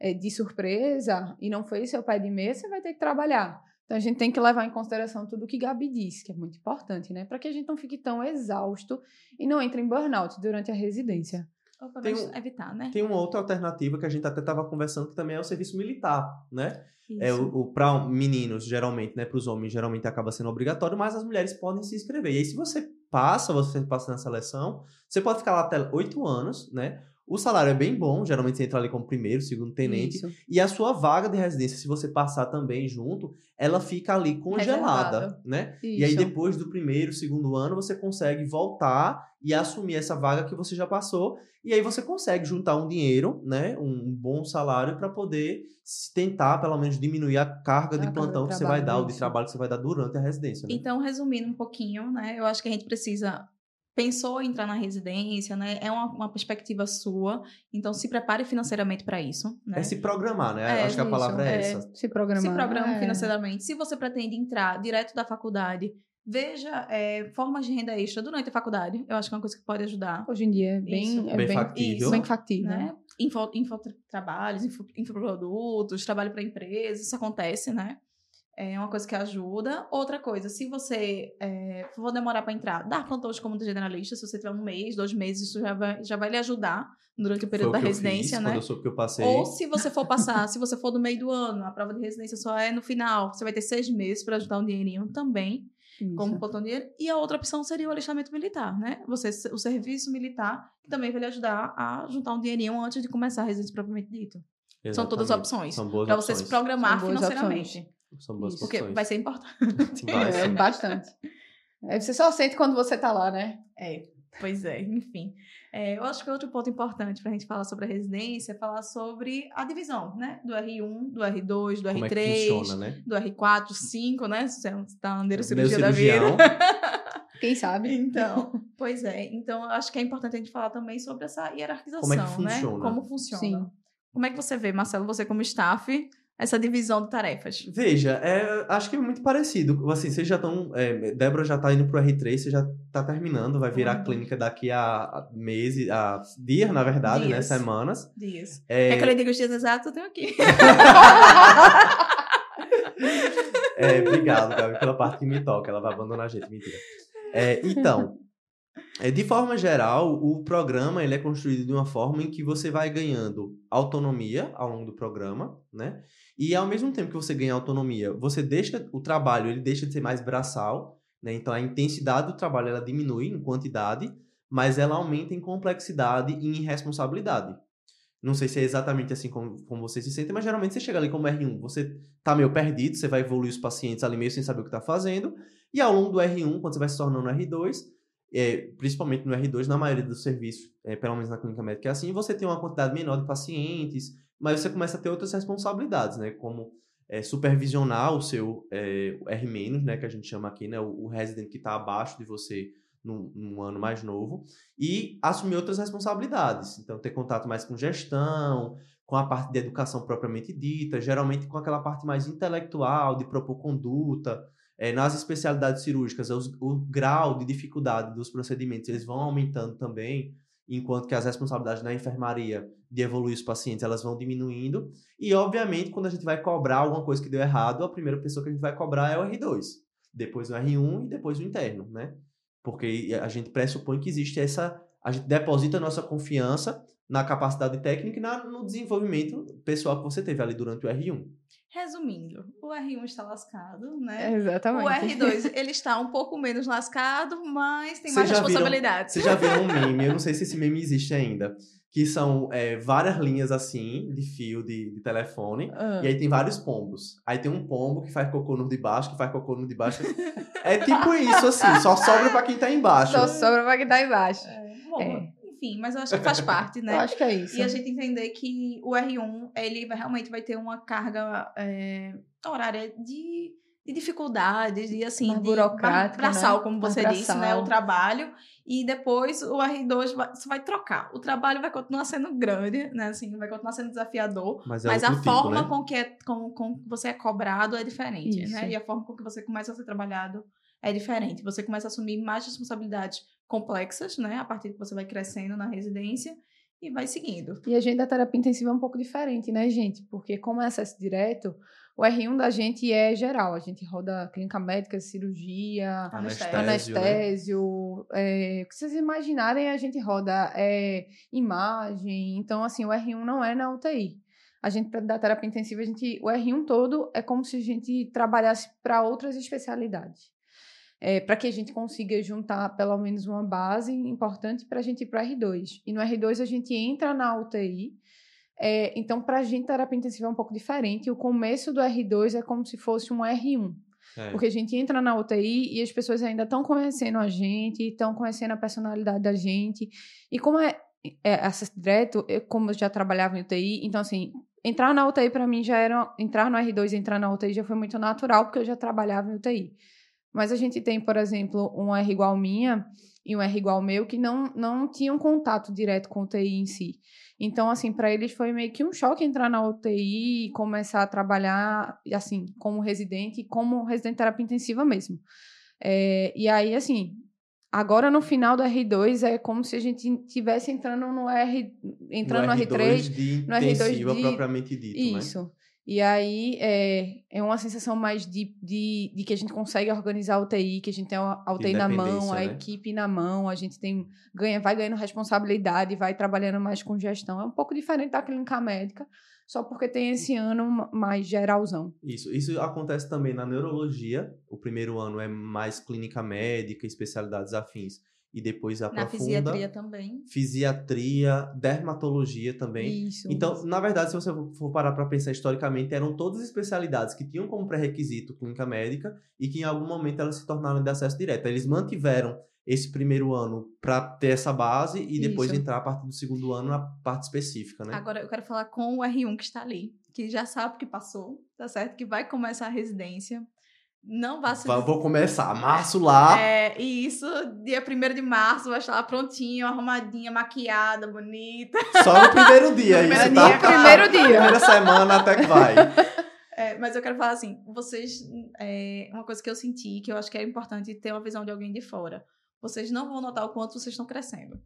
C: é, de surpresa e não fez seu pai de meia, você vai ter que trabalhar. Então a gente tem que levar em consideração tudo o que Gabi disse, que é muito importante, né? Para que a gente não fique tão exausto e não entre em burnout durante a residência.
B: Ou pelo menos evitar, né?
A: Tem uma outra alternativa que a gente até estava conversando, que também é o serviço militar, né? É
B: Isso.
A: o, o para meninos, geralmente, né? Para os homens, geralmente acaba sendo obrigatório, mas as mulheres podem se inscrever. E aí, se você passa, você passa na seleção, você pode ficar lá até oito anos, né? O salário é bem bom, geralmente você entra ali como primeiro, segundo tenente.
C: Isso.
A: E a sua vaga de residência, se você passar também junto, ela fica ali congelada,
B: Reservada.
A: né? E aí,
C: Isso.
A: depois do primeiro, segundo ano, você consegue voltar e assumir essa vaga que você já passou. E aí você consegue juntar um dinheiro, né? Um bom salário para poder se tentar, pelo menos, diminuir a carga
C: A
A: de
C: carga
A: plantão
C: de
A: que você vai dar, ou de
C: isso.
A: trabalho que você vai dar durante a residência. Né?
B: Então, resumindo um pouquinho, né? Eu acho que a gente precisa. Pensou em entrar na residência, né? É uma, uma perspectiva sua. Então, se prepare financeiramente para isso, né?
A: É se programar, né?
B: É,
A: Acho que a palavra é,
B: é.
A: essa.
C: Se programar.
B: se programa
C: é.
B: financeiramente. Se você pretende entrar direto da faculdade, veja é, formas de renda extra durante a faculdade. Eu acho que é uma coisa que pode ajudar.
C: Hoje em dia é bem,
B: Isso.
C: é
A: Bem
C: bem,
A: factível.
C: isso, bem factível.
B: Né? Info, infotrabalhos, info, infoprodutos, trabalho para empresas, isso acontece, né? É uma coisa que ajuda. Outra coisa, se você é, for demorar para entrar, dar plantões como generalista, se você tiver um mês, dois meses, isso já vai, já vai lhe ajudar durante o
A: Foi
B: período
A: o
B: da
A: que eu
B: residência,
A: fiz,
B: né?
A: Quando eu soube que eu passei.
B: Ou se você for passar, se você for do meio do ano, a prova de residência só é no final, você vai ter seis meses para ajudar um dinheirinho também,
C: Isso.
B: como plantão de dinheiro. E a outra opção seria o alistamento militar, né? Você, o serviço militar, que também vai lhe ajudar a juntar um dinheirinho antes de começar a residência propriamente dito. São todas
A: Exatamente.
B: opções.
A: São boas
B: Para você se
A: opções.
B: programar financeiramente.
A: São boas.
B: Porque
A: opções.
B: vai ser importante. (laughs)
A: Vai,
C: É, bastante. É, você só sente quando você tá lá, né?
B: É, pois é, enfim. É, eu acho que outro ponto importante para a gente falar sobre a residência é falar sobre a divisão, né? Do R1, do R2, do
A: Como é que
B: R3,
A: funciona, né?
B: do R4, 5, né? Se você tá andando
A: Meu
B: cirurgia da vida. (laughs)
C: Quem sabe?
B: Então, pois é. Então, eu acho que é importante a gente falar também sobre essa hierarquização,
A: Como é que
B: né?
A: funciona?
B: Como funciona.
C: Sim.
B: Como é que você vê, Marcelo, você como staff, essa divisão de tarefas?
A: Veja, é, acho que é muito parecido. Assim, vocês já estão. É, Débora já tá indo pro R3, você já tá terminando, vai virar
B: Uhum.
A: clínica daqui a, a meses, a dias, na verdade, né?
B: Dias.
A: Semanas.
B: Dias.
A: É,
B: É que eu lhe digo os dias exatos, eu tenho aqui. (laughs)
A: é, obrigado, Gabi, pela parte que me toca. Ela vai abandonar a gente, mentira. É, então, de forma geral, o programa ele é construído de uma forma em que você vai ganhando autonomia ao longo do programa, né? E ao mesmo tempo que você ganha autonomia, você deixa o trabalho, ele deixa de ser mais braçal, né? Então a intensidade do trabalho ela diminui em quantidade, mas ela aumenta em complexidade e em responsabilidade. Não sei se é exatamente assim como, como você se sente, mas geralmente você chega ali como R1, você tá meio perdido, você vai evoluir os pacientes ali meio sem saber o que tá fazendo, e ao longo do R1, quando você vai se tornando R2, é, principalmente no R2, na maioria dos serviços, é, pelo menos na clínica médica é assim, você tem uma quantidade menor de pacientes, mas você começa a ter outras responsabilidades, né? Como é, supervisionar o seu é, R-, né? Que a gente chama aqui, né? O, o resident que está abaixo de você num, num, ano mais novo, e assumir outras responsabilidades. Então, ter contato mais com gestão, com a parte de educação propriamente dita, geralmente com aquela parte mais intelectual, de propor conduta, é, nas especialidades cirúrgicas, os, o grau de dificuldade dos procedimentos eles vão aumentando também, enquanto que as responsabilidades na enfermaria de evoluir os pacientes elas vão diminuindo. E, obviamente, quando a gente vai cobrar alguma coisa que deu errado, a primeira pessoa que a gente vai cobrar é o R2, depois o R1 e depois o interno, né? Porque a gente pressupõe que existe essa. A gente deposita a nossa confiança na capacidade técnica e na, no desenvolvimento pessoal que você teve ali durante o R1.
B: Resumindo, o R1 está lascado, né?
C: Exatamente.
B: O R2, (laughs) ele está um pouco menos lascado, mas tem mais responsabilidades.
A: Você já viu um (laughs) meme, eu não sei se esse meme existe ainda, que são é, várias linhas assim, de fio de, de telefone,
C: Ah.
A: e aí tem vários pombos. Aí tem um pombo que faz cocô no de baixo, que faz cocô no de baixo. é tipo isso, assim, só sobra pra quem tá embaixo.
C: Só sobra pra quem tá embaixo.
B: É, bom,
C: É.
B: enfim, mas eu acho que faz parte, né?
C: Eu acho que é isso.
B: E a gente entender que o R1, ele vai, realmente vai ter uma carga é, horária de, de dificuldades, e assim,
C: Mais
B: de
C: burocrática,
B: bra- braçal,
C: né?
B: como
C: Mais
B: você disse, né?
C: braçal.
B: O trabalho. E depois o R2 vai, você vai trocar. O trabalho vai continuar sendo grande, né? Assim, vai continuar sendo desafiador.
A: Mas, é
B: Mas a
A: tipo,
B: forma
A: né?
B: com, que é, com, com que você é cobrado é diferente,
C: Isso.
B: né? E a forma com que você começa a ser trabalhado é diferente. Você começa a assumir mais responsabilidades complexas, né? A partir que você vai crescendo na residência e vai seguindo.
C: E a gente da terapia intensiva é um pouco diferente, né, gente? Porque como é acesso direto, o R1 da gente é geral. A gente roda clínica médica, cirurgia,
B: Anestésio,
A: Anestésio, né?
C: é, o que vocês imaginarem, a gente roda é, imagem. Então, assim, o R1 não é na UTI. A gente, da terapia intensiva, a gente, o R1 todo é como se a gente trabalhasse para outras especialidades. É, para que a gente consiga juntar pelo menos uma base importante para a gente ir para o R2. E no R2 a gente entra na UTI. é, então, para a gente, terapia intensiva é um pouco diferente. O começo do R2 é como se fosse um R1.
A: É.
C: Porque a gente entra na UTI e as pessoas ainda estão conhecendo a gente, estão conhecendo a personalidade da gente. E como é, é acesso direto, eu, como eu já trabalhava em UTI, então assim, entrar na UTI para mim já era. Entrar no R2 e entrar na UTI já foi muito natural, porque eu já trabalhava em UTI. Mas a gente tem, por exemplo, um R igual minha e um R igual meu que não, não tinham contato direto com a UTI em si. Então, assim, para eles foi meio que um choque entrar na UTI e começar a trabalhar, assim, como residente, como residente de terapia intensiva mesmo. É, e aí, assim, agora no final do R2 é como se a gente estivesse entrando no R, entrando no, R3,
A: de
C: no R2
A: intensiva
C: de-
A: propriamente dito, né?
C: E aí é, é uma sensação mais de, de, de que a gente consegue organizar a UTI, que a gente tem a UTI na mão, a
A: né?
C: equipe na mão, a gente tem ganha, vai ganhando responsabilidade, vai trabalhando mais com gestão. É um pouco diferente da clínica médica, só porque tem esse ano ma- mais geralzão.
A: Isso, isso acontece também na neurologia. O primeiro ano é mais clínica médica, especialidades afins. E depois
B: Na
A: aprofunda.
B: fisiatria também.
A: Fisiatria, dermatologia também.
C: Isso.
A: Então, na verdade, se você for parar para pensar historicamente, eram todas especialidades que tinham como pré-requisito clínica médica e que em algum momento elas se tornaram de acesso direto. Eles mantiveram esse primeiro ano para ter essa base e depois
C: Isso.
A: entrar a partir do segundo ano na parte específica, né?
B: Agora eu quero falar com o R1 que está ali, que já sabe o que passou, tá certo? Que vai começar a residência. Não vai se
A: Vou começar. Março lá.
B: É, e isso, dia 1 de março, vai estar lá prontinho, arrumadinha, maquiada, bonita.
A: Só no primeiro dia.
B: No
A: isso,
B: primeiro
A: tá?
B: dia.
C: Primeiro dia.
A: Primeira semana até que vai. (laughs)
B: É, mas eu quero falar assim, vocês, é, uma coisa que eu senti, que eu acho que é importante ter uma visão de alguém de fora. Vocês não vão notar o quanto vocês estão crescendo.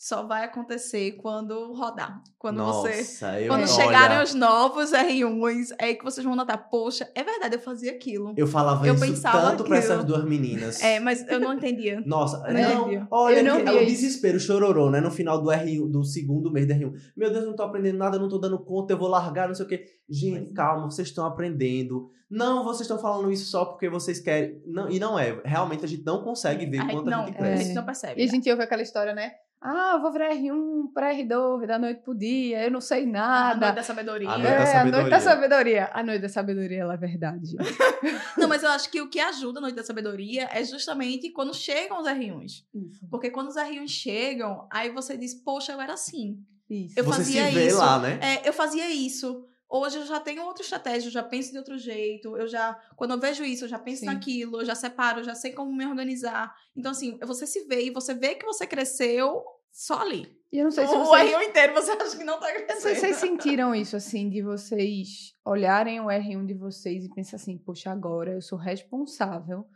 B: Só vai acontecer quando rodar. Quando você
A: Nossa, eu
B: Quando
A: olha,
B: chegarem os novos R1s, é aí que vocês vão notar, poxa, é verdade, eu fazia aquilo.
A: Eu falava
B: eu
A: isso
B: pensava
A: tanto pra
B: aquilo.
A: essas duas meninas.
B: É, mas eu não entendia. (laughs)
A: Nossa,
B: Não
A: não,
B: entendi.
A: olha,
C: Eu não
A: que- é o
C: isso.
A: desespero, chororô, né? No final do R1, do segundo mês do R1. Meu Deus, eu não tô aprendendo nada, eu não tô dando conta, eu vou largar, não sei o quê. Gente,
B: Pois é.
A: calma, vocês estão aprendendo. Não, vocês estão falando isso só porque vocês querem. Não, e não é. Realmente a gente não consegue ver
B: a gente
A: quanto a
B: não,
A: gente
B: a
A: cresce.
B: gente não percebe.
C: E a gente ouve aquela história, né? Ah, eu vou virar R1 para R2, da noite pro dia, eu não sei
B: A
C: nada.
B: noite da sabedoria.
A: A noite
C: é,
A: da
C: a noite da
A: sabedoria.
C: sabedoria. A noite da sabedoria, ela é verdade. (laughs)
B: Não, mas eu acho que o que ajuda a noite da sabedoria é justamente quando chegam os R1s.
C: Isso.
B: Porque quando os R1s chegam, aí você diz, poxa, eu era assim.
C: Isso.
B: Eu
A: Você se
B: fazia
A: vê
B: isso.
A: lá, né?
B: É, eu fazia isso. Hoje eu já tenho outra estratégia, eu já penso de outro jeito. Eu já, quando eu vejo isso, eu já penso
C: Sim.
B: naquilo, eu já separo, eu já sei como me organizar. Então, assim, você se vê e você vê que você cresceu só ali.
C: E eu não sei se
B: o
C: vocês...
B: R1 inteiro você acha que não tá
C: Não sei
B: crescendo.
C: se vocês (laughs) sentiram isso, assim, de vocês olharem o R1 de vocês e pensar assim, poxa, agora eu sou responsável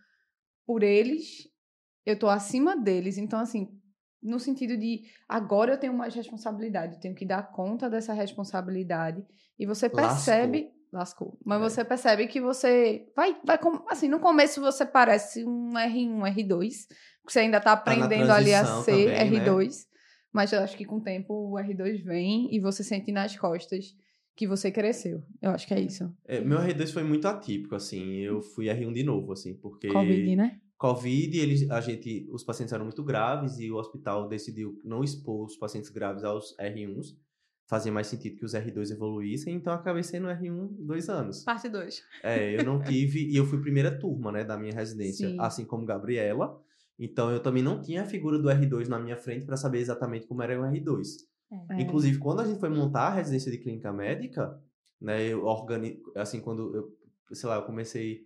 C: por eles, eu tô acima deles. Então, assim, no sentido de agora eu tenho mais responsabilidade, eu tenho que dar conta dessa responsabilidade. E você percebe. Lascou. Mas
A: É.
C: você percebe que você vai, vai. Assim, no começo você parece um R1, um R2, porque você ainda tá
A: na
C: aprendendo ali a ser
A: também, né?
C: R2. Mas eu acho que com o tempo o R2 vem e você sente nas costas que você cresceu. Eu acho que é isso.
A: É, meu R2 foi muito atípico, assim. Eu fui R1 de novo, assim, porque.
C: Covid, né?
A: Covid, eles, a gente, os pacientes eram muito graves e o hospital decidiu não expor os pacientes graves aos R1s. Fazia mais sentido que os R2 evoluíssem, então eu acabei sendo R1 dois anos.
B: Parte 2.
A: É, eu não (laughs) tive, e eu fui primeira turma, né, da minha residência,
C: Sim.
A: assim como Gabriela. Então eu também não tinha a figura do R2 na minha frente para saber exatamente como era o R2.
C: É.
A: Inclusive, quando a gente foi montar a residência de clínica médica, né, eu organi... assim, quando eu, sei lá, eu comecei,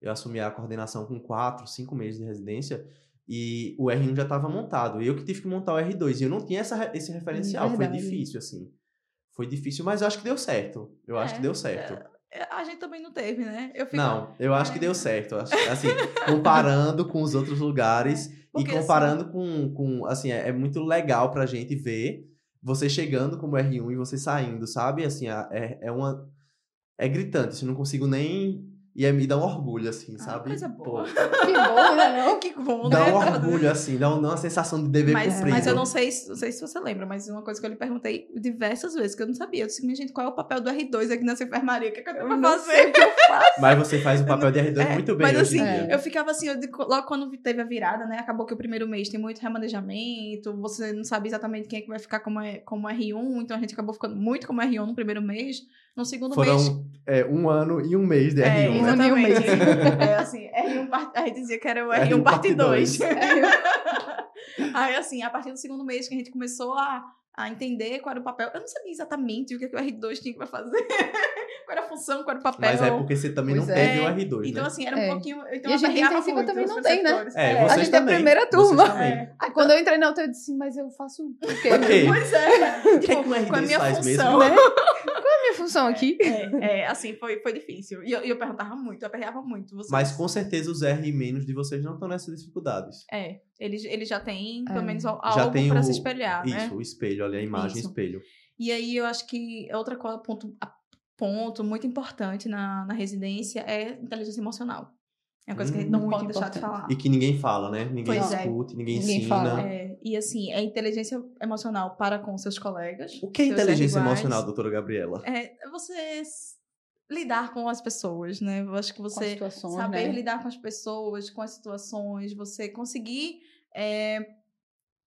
A: eu assumi a coordenação com quatro, cinco meses de residência, e o R1 já estava montado. Eu que tive que montar o R2, e eu não tinha essa, esse referencial. Foi difícil, assim. Foi difícil, mas eu acho que deu certo. Eu acho
B: É,
A: que deu certo.
B: É, A gente também não teve, né? Eu fico...
A: Não, eu acho que
B: É.
A: deu certo. Acho- Assim, comparando com os outros lugares
B: Porque,
A: e comparando com, com. Assim, é, é muito legal pra gente ver você chegando como R1 e você saindo, sabe? Assim, é, é uma. É gritante, assim, eu não consigo nem. E é, me dá um orgulho, assim,
B: Ah,
A: sabe?
B: coisa boa.
C: Que bom, né? Não?
B: Que bom,
A: Dá
B: né?
A: um
B: Tá-
A: orgulho, assim, dá, um- dá uma sensação de dever
B: Mas,
A: cumprido.
B: mas eu não sei, se- não sei se você lembra, mas uma coisa que eu lhe perguntei diversas vezes, que eu não sabia. Eu disse, minha gente, qual é o papel do R2 aqui nessa enfermaria? O que, é que eu tenho pra fazer?
C: sei o que eu faço.
A: Mas você faz o papel de R2
B: É,
A: muito bem
B: mas
A: hoje em
B: assim,
A: dia.
B: eu ficava assim, eu logo quando teve a virada, né? Acabou que o primeiro mês tem muito remanejamento, você não sabe exatamente quem é que vai ficar como, é- como R1, então a gente acabou ficando muito como R1 no primeiro mês. No segundo mês.
A: Foram é, um ano e um mês de
B: É,
A: R1.
C: um ano e um mês.
B: É, assim, R1 parte, a gente dizia que era o
A: R1
B: R1 parte
A: parte
B: 2.
A: dois. (laughs)
B: Aí, assim, a partir do segundo mês que a gente começou a, a entender qual era o papel, eu não sabia exatamente o que, que o R2 tinha que fazer. (laughs) qual era a função, qual era o papel.
A: Mas é porque você também
C: Pois
A: não
C: é.
A: teve o R2,
B: Então,
A: né?
B: assim, era um
C: É.
B: pouquinho. Então,
C: E a gente intensiva
B: muito
C: também não tem, né?
B: preceptores.
A: É,
C: a
A: vocês
C: gente é a
A: também.
C: primeira
A: Vocês
C: turma.
A: também.
B: É.
C: Aí quando eu entrei na UTI, eu disse, mas eu faço o quê?
A: O quê?
B: Pois é.
A: O que, é que o
B: Qual é a
A: R2
B: minha
A: faz
B: função?
A: mesmo?
C: Né? (laughs) Qual é função aqui?
B: É, é, (laughs) assim, foi, foi difícil. E eu, eu perguntava muito, eu aperreava muito. Vocês.
A: Mas com certeza os R menos de vocês não estão nessas dificuldades.
B: É, eles, eles já têm, pelo
C: É.
B: menos, algo
A: o-
B: se espelhar, né?
A: Isso, o espelho, olha a imagem
B: Isso.
A: espelho.
B: E aí eu acho que outra coisa, ponto, a- ponto muito importante na, na residência é inteligência emocional. É uma coisa que a gente não
C: Muito
B: pode deixar de falar.
A: E que ninguém fala, né? Ninguém
B: Pois é.
A: discute, ninguém,
C: Ninguém
A: ensina.
C: fala.
B: É, e assim, é inteligência emocional para com seus colegas.
A: O que é inteligência
B: iguais.
A: emocional, doutora Gabriela?
B: É você s- lidar com as pessoas, né? Eu acho que
C: Com as
B: você saber
C: né?
B: lidar com as pessoas, com as situações, você conseguir é,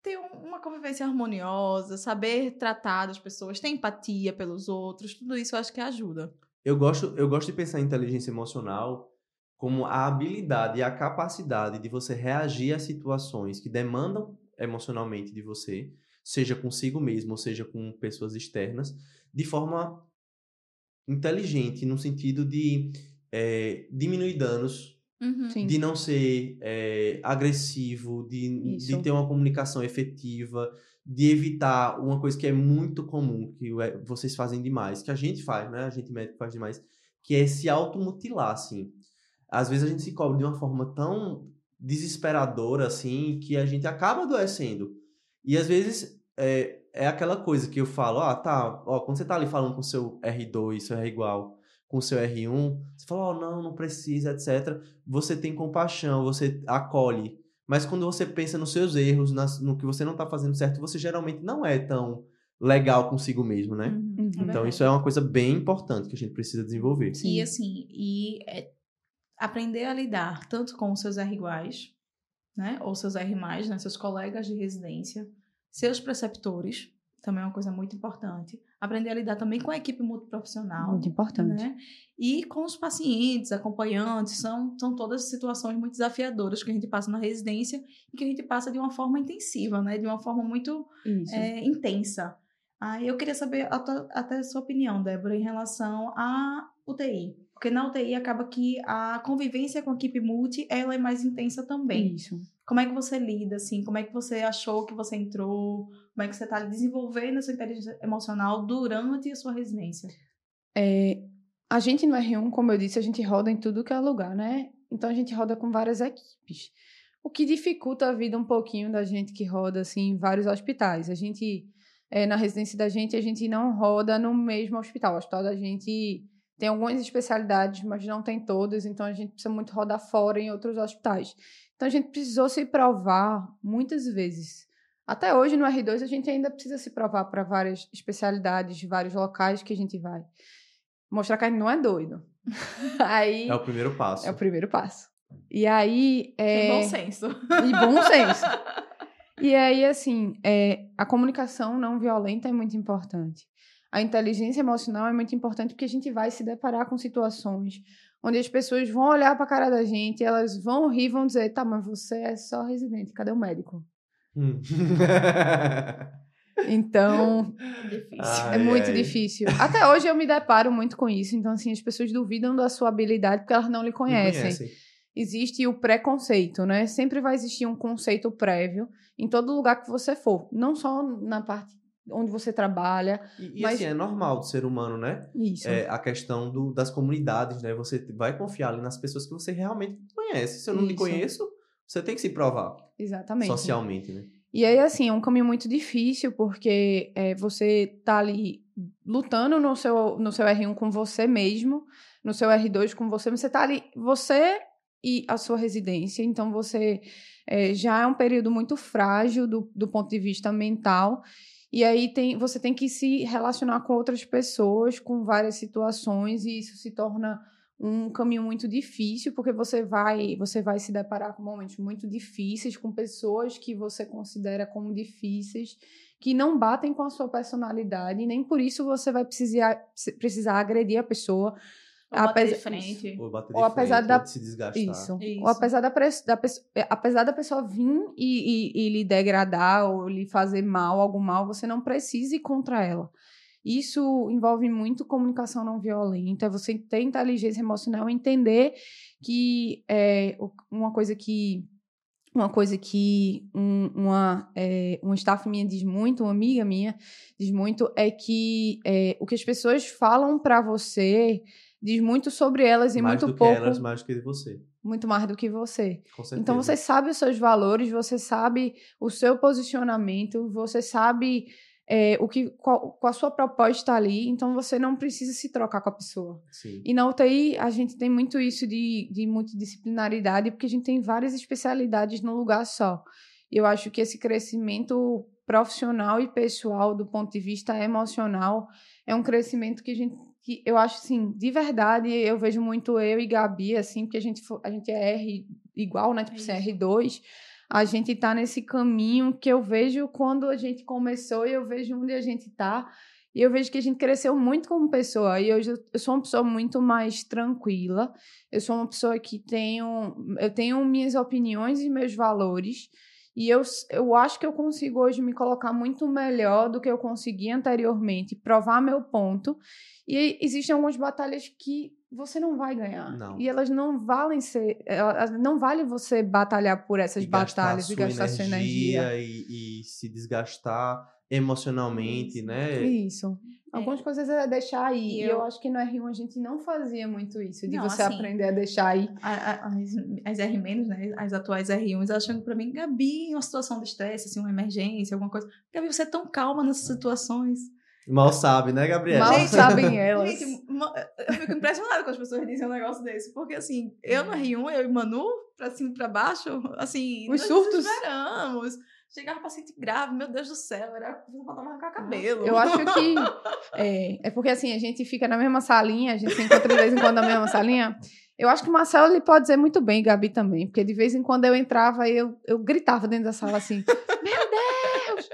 B: ter um- uma convivência harmoniosa, saber tratar das pessoas, ter empatia pelos outros, tudo isso eu acho que ajuda.
A: Eu gosto, eu gosto de pensar em inteligência emocional como a habilidade e a capacidade de você reagir a situações que demandam emocionalmente de você, seja consigo mesmo ou seja com pessoas externas, de forma inteligente, no sentido de eh, diminuir danos,
B: Uhum.
A: De não ser é, agressivo, de, de ter uma comunicação efetiva, de evitar uma coisa que é muito comum, que é- vocês fazem demais, que a gente faz, né? A gente médico faz demais, que é se automutilar, assim. Às vezes a gente se cobra de uma forma tão desesperadora, assim, que a gente acaba adoecendo. E às vezes é, é aquela coisa que eu falo, ah, tá, ó, quando você tá ali falando com seu R2, seu R igual, com seu R1, você fala, oh, não, não precisa, etc. Você tem compaixão, você acolhe. Mas quando você pensa nos seus erros, nas- no que você não tá fazendo certo, você geralmente não é tão legal consigo mesmo, né?
B: Uhum.
C: Uhum.
B: É
A: Então
B: verdade.
A: isso é uma coisa bem importante que a gente precisa desenvolver.
C: Sim.
B: E assim, e é, aprender a lidar tanto com os seus R iguais, né? Ou seus R, né? Seus colegas de residência, seus preceptores, também é uma coisa muito importante. Aprender a lidar também com a equipe multiprofissional.
C: Muito importante.
B: Né? E com os pacientes, acompanhantes, são, são todas situações muito desafiadoras que a gente passa na residência e que a gente passa de uma forma intensiva, né? De uma forma muito é, intensa. Aí eu queria saber até a sua opinião, Débora, em relação à UTI. Porque na UTI acaba que a convivência com a equipe multi, ela é mais intensa também.
C: Isso.
B: Como é que você lida, assim? Como é que você achou que você entrou? Como é que você está desenvolvendo a sua inteligência emocional durante a sua residência?
C: É, a gente no R1, como eu disse, a gente roda em tudo que é lugar, né? Então a gente roda com várias equipes. O que dificulta a vida um pouquinho da gente que roda assim em vários hospitais. A gente é, na residência da gente a gente não roda no mesmo hospital. O hospital da gente tem algumas especialidades, mas não tem todas, então a gente precisa muito rodar fora em outros hospitais. Então a gente precisou se provar muitas vezes. Até hoje no R2 a gente ainda precisa se provar para várias especialidades, vários locais que a gente vai. Mostrar que a gente não é doido. (laughs) aí
A: É o primeiro passo.
C: É o primeiro passo. E aí é
B: Tem bom senso.
C: E bom senso. (laughs) e aí assim, é, a comunicação não violenta é muito importante. A inteligência emocional é muito importante porque a gente vai se deparar com situações onde as pessoas vão olhar para a cara da gente, elas vão rir, vão dizer: "Tá, mas você é só residente, cadê o médico?"
A: Hum. (laughs) (laughs)
C: Então,
B: Difícil.
C: é
A: Ai,
C: muito
A: ai.
C: difícil. Até hoje eu me deparo muito com isso. Então, assim, as pessoas duvidam da sua habilidade porque elas não lhe conhecem.
A: conhecem.
C: Existe o preconceito, né? Sempre vai existir um conceito prévio em todo lugar que você for. Não só na parte onde você trabalha.
A: E, e
C: Mas-
A: assim, é normal do ser humano, né?
C: Isso.
A: É, a questão do, das comunidades, né? Você vai confiar ali nas pessoas que você realmente conhece. Se eu não lhe
C: Isso.
A: conheço, você tem que se provar
C: Exatamente.
A: socialmente, né?
C: E aí, assim, é um caminho muito difícil, porque é, você tá ali lutando no seu, no seu R1 com você mesmo, no seu R2 com você, mas você tá ali, você e a sua residência, então você é, já é um período muito frágil do, do ponto de vista mental, e aí tem, você tem que se relacionar com outras pessoas, com várias situações, e isso se torna um caminho muito difícil, porque você vai, você vai se deparar com momentos muito difíceis, com pessoas que você considera como difíceis, que não batem com a sua personalidade, nem por isso você vai precisar, precisar agredir a pessoa.
B: Ou bater de
C: Apesar-
B: frente.
A: Ou bater
C: Ou
A: de
C: apesar
A: frente,
C: da-
A: se desgastar.
C: Isso.
B: Isso.
C: Ou apesar da, da é, apesar da pessoa vir e, e- e lhe degradar ou lhe fazer mal, algum mal, você não precisa ir contra ela. Isso envolve muito comunicação não violenta, você ter inteligência emocional, entender que é, uma coisa que uma coisa que um, uma, é, uma staff minha diz muito, uma amiga minha diz muito, é que é, o que as pessoas falam pra você diz muito sobre elas e
A: mais
C: muito
A: do
C: pouco
A: que elas, mais do que você.
C: muito mais do que você.
A: Com certeza.
C: Então você sabe os seus valores, você sabe o seu posicionamento, você sabe é, o que qual, qual a sua proposta ali, então você não precisa se trocar com a pessoa.
A: Sim.
C: E na UTI a gente tem muito isso de, de multidisciplinaridade, porque a gente tem várias especialidades num lugar só. Eu acho que esse crescimento profissional e pessoal do ponto de vista emocional é um crescimento que a gente que eu acho assim, de verdade, eu vejo muito eu e Gabi assim, porque a gente a gente é R igual, né, tipo
B: É
C: assim,
B: isso.
C: R2, a gente tá nesse caminho que eu vejo quando a gente começou e eu vejo onde a gente tá. E eu vejo que a gente cresceu muito como pessoa. E hoje eu eu sou uma pessoa muito mais tranquila. Eu sou uma pessoa que tenho. Eu tenho minhas opiniões e meus valores. E eu, eu acho que eu consigo hoje me colocar muito melhor do que eu consegui anteriormente, provar meu ponto. E existem algumas batalhas que você não vai ganhar.
A: Não.
C: E elas não valem ser. Elas, não vale você batalhar por essas
A: E
C: batalhas e gastar sua energia.
A: E, e se desgastar emocionalmente, né?
C: Isso. Algumas coisas é deixar aí.
B: E
C: E
B: eu-
C: eu... acho que no R1 a gente não fazia muito isso, de
B: Não,
C: você
B: assim,
C: aprender a deixar aí.
B: As, as R- né? As atuais R1s, elas chegam pra mim, Gabi, uma situação de estresse, assim, uma emergência, alguma coisa. Gabi, você é tão calma nessas situações.
A: Mal sabe, né, Gabriela?
C: Mal
B: Gente,
C: sabem (laughs) elas.
B: Gente, eu fico impressionada quando as pessoas dizem um negócio desse. Porque, assim, eu no R1, eu e Manu, pra cima e pra baixo, assim,
C: Os
B: nós
C: surtos.
B: desesperamos. Chegava paciente grave, meu Deus do céu, era faltava arrancar cabelo.
C: Eu acho que. É, é porque assim, a gente fica na mesma salinha, a gente se encontra de vez em quando na mesma salinha. Eu acho que o Marcelo ele pode dizer muito bem, Gabi também, porque de vez em quando eu entrava e eu, eu gritava dentro da sala assim: Meu Deus!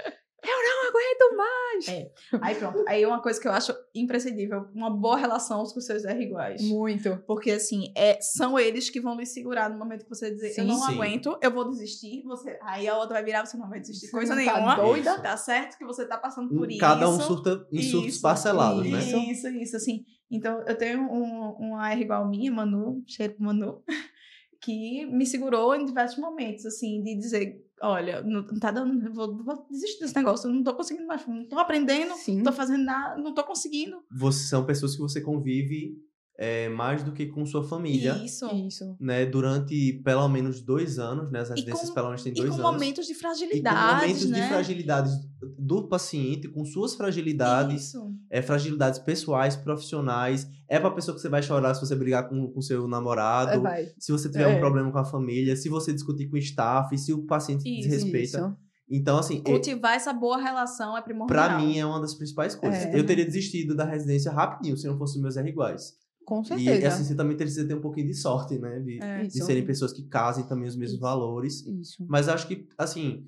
C: Aguento mais.
B: É. Aí pronto. Aí uma coisa que eu acho imprescindível, uma boa relação com seus R iguais.
C: Muito.
B: Porque, assim, é, são eles que vão lhe segurar no momento que você dizer,
C: Sim.
B: eu não
A: Sim.
B: aguento, eu vou desistir. Você... Aí a outra vai virar, você não vai desistir.
C: Você
B: Coisa
C: não tá
B: nenhuma.
C: doida?
B: Tá certo que você tá passando por isso.
A: Cada um surta em surtos
B: Isso,
A: parcelados, né?
B: Isso, isso, isso, assim. Então, eu tenho um, uma R igual minha, Manu, cheiro pro Manu, (laughs) que me segurou em diversos momentos, assim, de dizer, olha, não tá dando, eu vou, vou desistir desse negócio, eu não tô conseguindo mais, não tô aprendendo,
C: Sim.
B: não tô fazendo nada, não tô conseguindo.
A: Você, são pessoas que você convive é, mais do que com sua família.
B: Isso.
C: Isso.
A: Né, durante pelo menos dois anos, né? As residências
B: com-
A: pelo menos têm
B: E
A: dois
B: com
A: anos.
B: momentos de
A: e com
B: fragilidade,
A: momentos
B: né?
A: de fragilidades do paciente, com suas fragilidades,
B: Isso.
A: é, fragilidades pessoais, profissionais. É pra pessoa que você vai chorar se você brigar com o seu namorado,
C: É, vai.
A: se você tiver um
C: É.
A: problema com a família, se você discutir com o staff, se o paciente te
B: Isso,
A: desrespeita.
C: Isso.
A: Então, assim, é-
B: Cultivar essa boa relação é primordial.
A: pra mim é uma das principais coisas.
C: É.
A: Eu teria desistido da residência rapidinho se não fosse meus R iguais.
C: Com
A: E
C: certeza.
A: assim, você também precisa ter um pouquinho de sorte, né? De,
B: É.
A: de serem pessoas que casem também os mesmos
C: Isso.
A: valores.
C: Isso.
A: Mas acho que, assim,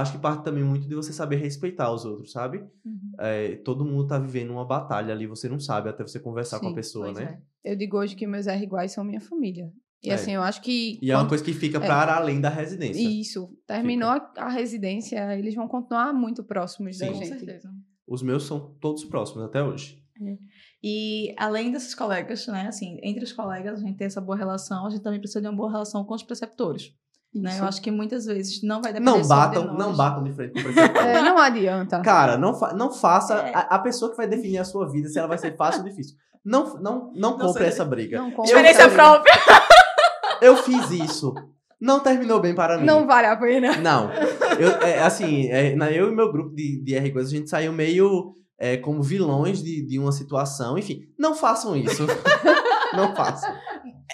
A: acho que parte também muito de você saber respeitar os outros, sabe?
B: Uhum.
A: É, todo mundo tá vivendo uma batalha ali, você não sabe até você conversar com a
C: Sim,
A: pessoa,
B: Pois
A: né?
B: é.
C: Eu digo hoje que meus R iguais são minha família. E
A: É.
C: assim, eu acho que.
A: E é uma
C: quando-
A: coisa que fica
C: é.
A: para além da residência.
C: Isso. Terminou a, a residência, eles vão continuar muito próximos da
A: Sim.
B: Com
C: gente.
B: certeza.
A: Os meus são todos próximos até hoje.
B: E além desses colegas, né, assim, entre os colegas, a gente tem essa boa relação, a gente também precisa de uma boa relação com os preceptores. Né? Eu acho que muitas vezes não vai depender
A: Não batam,
B: de nós.
A: não batam de frente com o preceptor. (laughs)
C: É, não adianta.
A: Cara, não, fa não faça.
B: É.
A: A, a pessoa que vai definir a sua vida, se ela vai ser fácil ou difícil. Não, não, não compre
B: sei.
A: essa briga.
C: Não compra
B: Experiência
C: essa briga.
B: própria.
A: Eu fiz isso. Não terminou bem para mim.
C: Não vale a pena.
A: Não. Eu, é, assim, é, na, eu e meu grupo de, de R coisas, a gente saiu meio é, como vilões de, de uma situação. Enfim, não façam isso. (laughs) não façam.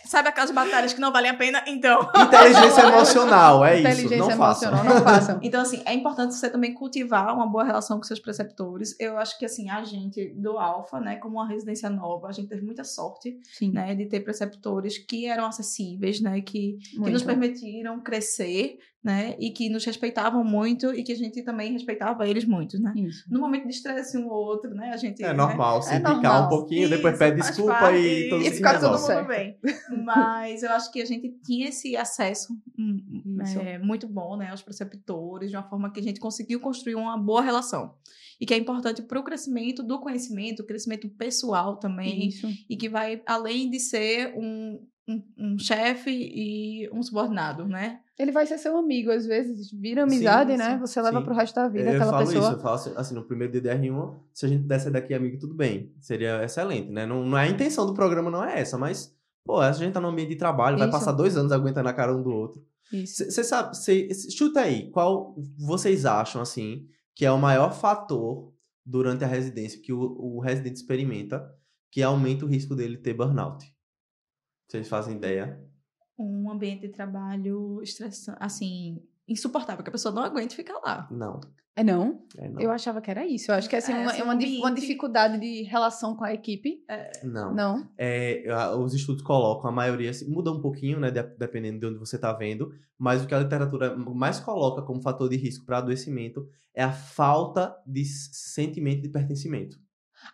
B: Sabe aquelas batalhas que não valem a pena? Então. (laughs)
A: Inteligência emocional, é isso.
C: Inteligência
A: Não façam.
C: emocional, não façam. (laughs)
B: Então, assim, é importante você também cultivar uma boa relação com seus preceptores. Eu acho que, assim, a gente do Alfa, né, como uma residência nova, a gente teve muita sorte,
C: Sim.
B: né, de ter preceptores que eram acessíveis, né, que, que nos permitiram crescer, né, e que nos respeitavam muito e que a gente também respeitava eles muito, né.
C: Isso.
B: No momento de estresse um ou outro, né, a gente...
A: É
B: né,
A: normal, se
C: É
A: picar
C: normal.
A: um pouquinho,
B: Isso,
A: depois pede desculpa
B: parte,
A: e todo
C: e
A: mundo se
C: fica tudo
A: resolve.
C: certo.
B: bem. Mas eu acho que a gente tinha esse acesso hum,
C: Isso.
B: é, muito bom, né, aos preceptores, de uma forma que a gente conseguiu construir uma boa relação. E que é importante para o crescimento do conhecimento, o crescimento pessoal também,
C: Isso.
B: e que vai além de ser um, um, um chefe e um subordinado, né?
C: Ele vai ser seu amigo, às vezes vira amizade,
A: Sim,
C: né?
A: sim,
C: Você leva
A: sim.
C: pro resto da vida
A: eu
C: aquela
A: falo
C: pessoa.
A: isso, eu falo assim, assim, no primeiro dia de R1, se a gente desse daqui amigo, tudo bem. Seria excelente, né? Não, não é a intenção do programa, não é essa, mas, pô, a gente tá no ambiente de trabalho, vai
C: Isso.
A: passar dois anos aguentando a cara um do outro.
C: Isso.
A: Você sabe, cê, chuta aí, qual vocês acham, assim, que é o maior fator durante a residência que o, o residente experimenta que aumenta o risco dele ter burnout? Vocês fazem ideia?
B: Um ambiente de trabalho estressante, assim, insuportável, que a pessoa não aguente ficar lá.
A: Não.
C: É não?
A: É não.
C: Eu achava que era isso. Eu acho que é assim,
B: É,
C: uma,
B: assim,
C: uma,
B: um
C: dif- uma
B: ambiente-
C: dificuldade de relação com a equipe.
A: Não.
C: Não.
A: É, a- os estudos colocam, a maioria assim, muda um pouquinho, né, de- dependendo de onde você está vendo, mas o que a literatura mais coloca como fator de risco para adoecimento é a falta de sentimento de pertencimento.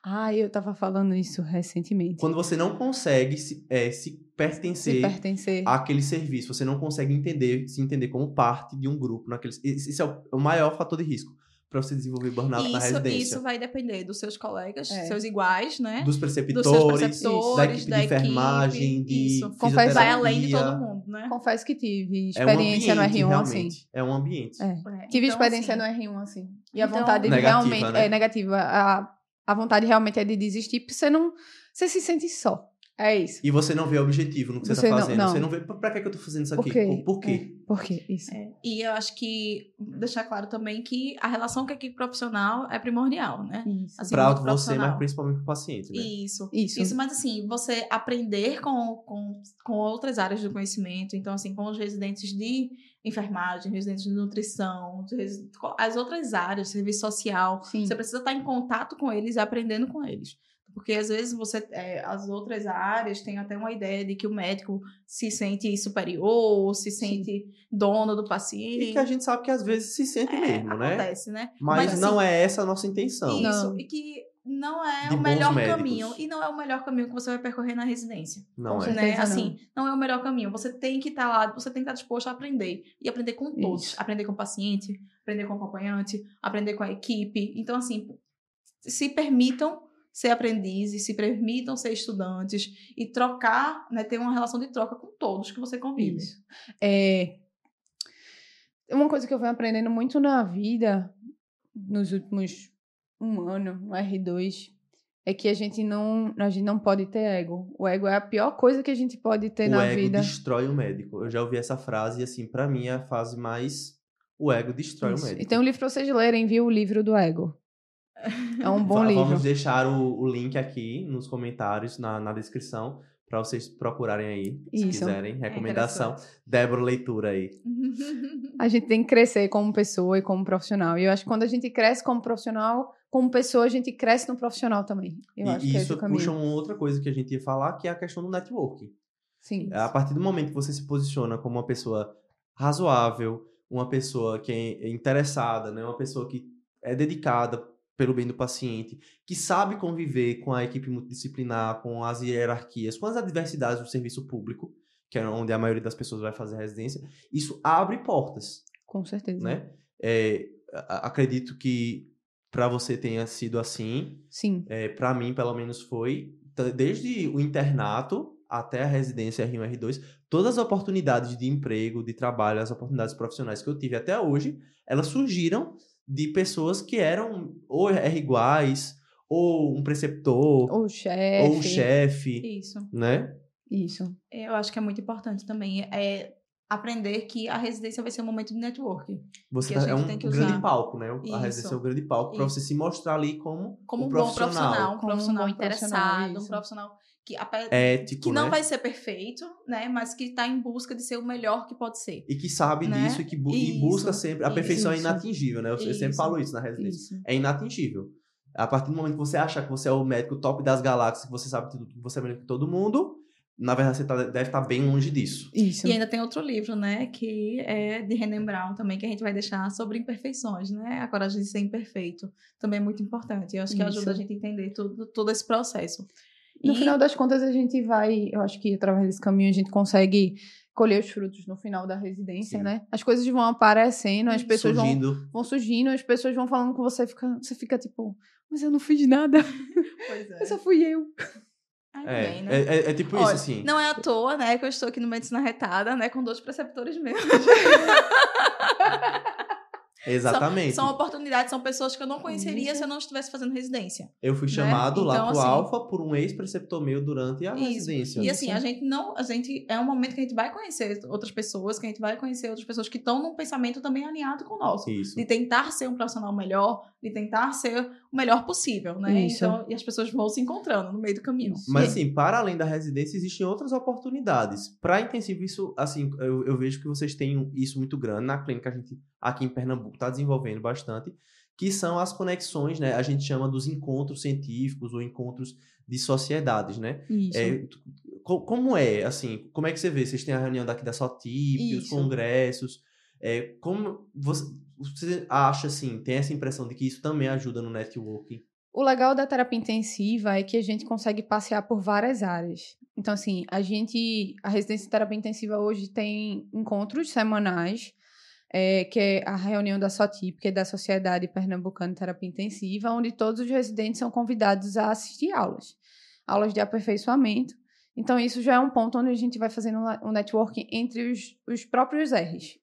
C: Ah, eu tava falando isso recentemente.
A: Quando você não consegue se, é, se
C: Se
A: pertencer
C: pertencer.
A: àquele serviço, você não consegue entender, se entender como parte de um grupo. Naquele, esse esse é o, o maior fator de risco para você desenvolver burnout na
B: Isso,
A: residência.
B: isso vai depender dos seus colegas,
C: É.
B: seus iguais, né?
A: Dos
B: Dos seus
A: preceptores,
B: preceptores,
A: da equipe de enfermagem,
B: equipe,
A: de
B: isso.
C: Confesso-
B: Vai além de todo mundo, né?
C: Confesso que tive
A: É um
C: experiência no
A: ambiente,
C: R1 assim.
A: realmente. É um ambiente.
C: É.
B: É,
C: Tive
B: então,
C: experiência
B: assim,
C: no R1 assim. E a
B: Então-
C: vontade de
A: Negativa,
C: realmente
A: né?
C: é negativa. A, a vontade realmente é de desistir, porque você não. Você se sente só. É isso.
A: E você não vê objetivo no que você,
C: Você
A: tá
C: não-
A: fazendo.
C: não.
A: Você não vê, pra que, que eu tô fazendo isso
C: Por
A: aqui?
C: quê?
A: Por, quê?
C: É, por quê? Isso.
B: É, E eu acho que deixar claro também que a relação com a equipe profissional é primordial, né?
C: Isso.
B: Assim,
A: pra você,
B: profissional.
A: mas principalmente pro paciente, né?
B: Isso.
C: Isso.
B: Isso, mas assim, você aprender com, com, com outras áreas do conhecimento, então assim, com os residentes de enfermagem, residentes de nutrição, as outras áreas, serviço social,
C: Sim.
B: você precisa estar em contato com eles e aprendendo com eles. Porque às vezes você, é, as outras áreas têm até uma ideia de que o médico se sente superior, se sente dono do paciente.
A: E que a gente sabe que às vezes se sente
B: É,
A: mesmo, né?
B: acontece, né?
A: Mas,
B: Mas,
A: não
B: assim,
A: é essa a nossa intenção.
B: Isso,
C: Não.
B: e que não é
A: De
B: o melhor
A: médicos.
B: caminho. E não é o melhor caminho que você vai percorrer na residência.
A: Não é.
B: Né?
C: não.
B: Assim, não é o melhor caminho. Você tem que estar lá, você tem que estar disposto a aprender. E aprender com todos.
C: Isso.
B: Aprender com o paciente, aprender com o acompanhante, aprender com a equipe. Então, assim, se permitam ser aprendizes, se permitam ser estudantes e trocar, né, ter uma relação de troca com todos que você convive.
C: Isso. É, uma coisa que eu venho aprendendo muito na vida, nos últimos um ano, no R2, é que a gente não, a gente não pode ter ego. O ego é a pior coisa que a gente pode ter
A: o
C: na
A: ego
C: vida.
A: destrói o médico. Eu já ouvi essa frase e, assim, pra mim é a fase mais. O ego destrói
C: Isso.
A: o médico.
C: E tem um livro pra vocês lerem, viu? O livro do ego. É um (laughs) bom
A: Va-
C: livro.
A: Vamos deixar o, o link aqui nos comentários, na, na descrição, pra vocês procurarem aí, se
C: Isso.
A: quiserem.
B: É
A: Recomendação. Débora, leitura aí. (laughs)
C: A gente tem que crescer como pessoa e como profissional. E eu acho que quando a gente cresce como profissional, como pessoa, a gente cresce no profissional também. Eu acho
A: e
C: que é
A: isso
C: caminho.
A: puxa uma outra coisa que a gente ia falar, que é a questão do networking.
C: Sim.
A: A partir do momento que você se posiciona como uma pessoa razoável, uma pessoa que é interessada, né? uma pessoa que é dedicada pelo bem do paciente, que sabe conviver com a equipe multidisciplinar, com as hierarquias, com as adversidades do serviço público, que é onde a maioria das pessoas vai fazer residência, isso abre portas,
C: Com certeza.
A: né? É, acredito que para você tenha sido assim,
C: Sim.
A: é, para mim, pelo menos, foi desde o internato até a residência R1 R2, todas as oportunidades de emprego, de trabalho, as oportunidades profissionais que eu tive até hoje, elas surgiram de pessoas que eram ou R iguais, ou um preceptor,
C: Ou chefe.
A: ou um chefe,
B: Isso.
A: né?
C: Isso.
B: Eu acho que é muito importante também. É aprender que a residência vai ser um momento de networking.
A: Você
B: Que a
A: tá- é um
B: tem que
A: grande
B: usar.
A: palco, né?
B: Isso.
A: A residência é um grande palco para
B: Isso.
A: você se mostrar ali como,
B: Como
A: um
B: um bom profissional, um
C: Como um
B: profissional
C: profissional,
B: interessado, um
C: isso.
B: profissional que,
A: ético,
B: que não
A: né?
B: vai ser perfeito, né? Mas que está em busca de ser o melhor que pode ser.
A: E que sabe
B: né?
A: disso e que bu- e busca
B: Isso,
A: sempre. A perfeição é
C: isso.
A: inatingível, né? Eu, eu sempre
B: Isso.
A: falo isso na residência.
C: Isso.
A: é inatingível. A partir do momento que você achar que você é o médico top das galáxias, que você sabe tudo, que você é melhor que todo mundo, na verdade você tá- deve estar bem longe disso.
C: Isso.
B: E ainda tem outro livro, né? Que é de René Brown também, que a gente vai deixar sobre imperfeições, né? A coragem de ser imperfeito. Também é muito importante. Eu acho que
C: Isso.
B: ajuda a gente a entender tudo, todo esse processo.
C: No
B: E-
C: final das contas, a gente vai. Eu acho que através desse caminho a gente consegue colher os frutos no final da residência,
A: Sim.
C: né? As coisas vão aparecendo, as pessoas vão,
A: Surgindo.
C: vão surgindo, as pessoas vão falando com você, fica, você fica tipo, mas eu não fiz nada,
B: Pois é. (laughs)
C: mas só fui eu.
A: É,
B: né?
A: é, é- é tipo isso,
B: Olha,
A: assim.
B: Não é à toa, né, que eu estou aqui no Medicina Retada, né, com dois preceptores meus. (laughs)
A: Exatamente.
B: São oportunidades, são pessoas que eu não conheceria
C: Isso.
B: se eu não estivesse fazendo residência.
A: Eu fui
B: né?
A: chamado lá
B: Então,
A: pro
B: assim-
A: Alfa por um ex-preceptor meu durante a
B: Isso.
A: residência.
B: E assim, a gente não. A gente. É um momento que a gente vai conhecer outras pessoas, que a gente vai conhecer outras pessoas que estão num pensamento também alinhado com o nosso.
A: Isso.
B: De tentar ser um profissional melhor, de tentar ser o melhor possível, né?
C: Isso.
B: Então, e as pessoas vão se encontrando no meio do caminho.
A: Mas assim, para além da residência, existem outras oportunidades. Para intensivo, isso, assim, eu, eu vejo que vocês têm isso muito grande. Na clínica, a gente, aqui em Pernambuco, está desenvolvendo bastante, que são as conexões, né? A gente chama dos encontros científicos ou encontros de sociedades, né?
C: Isso.
A: É, como é, assim, como é que você vê? Vocês têm a reunião daqui da SOTIP, os congressos. É, como você, você acha, assim, tem essa impressão de que isso também ajuda no networking?
C: O legal da terapia intensiva é que a gente consegue passear por várias áreas. Então, assim, a gente. A residência de terapia intensiva hoje tem encontros semanais, é, que é a reunião da SOTIP, que é da Sociedade Pernambucana de Terapia Intensiva, onde todos os residentes são convidados a assistir aulas. Aulas de aperfeiçoamento. Então, isso já é um ponto onde a gente vai fazendo um networking entre os, os próprios R's.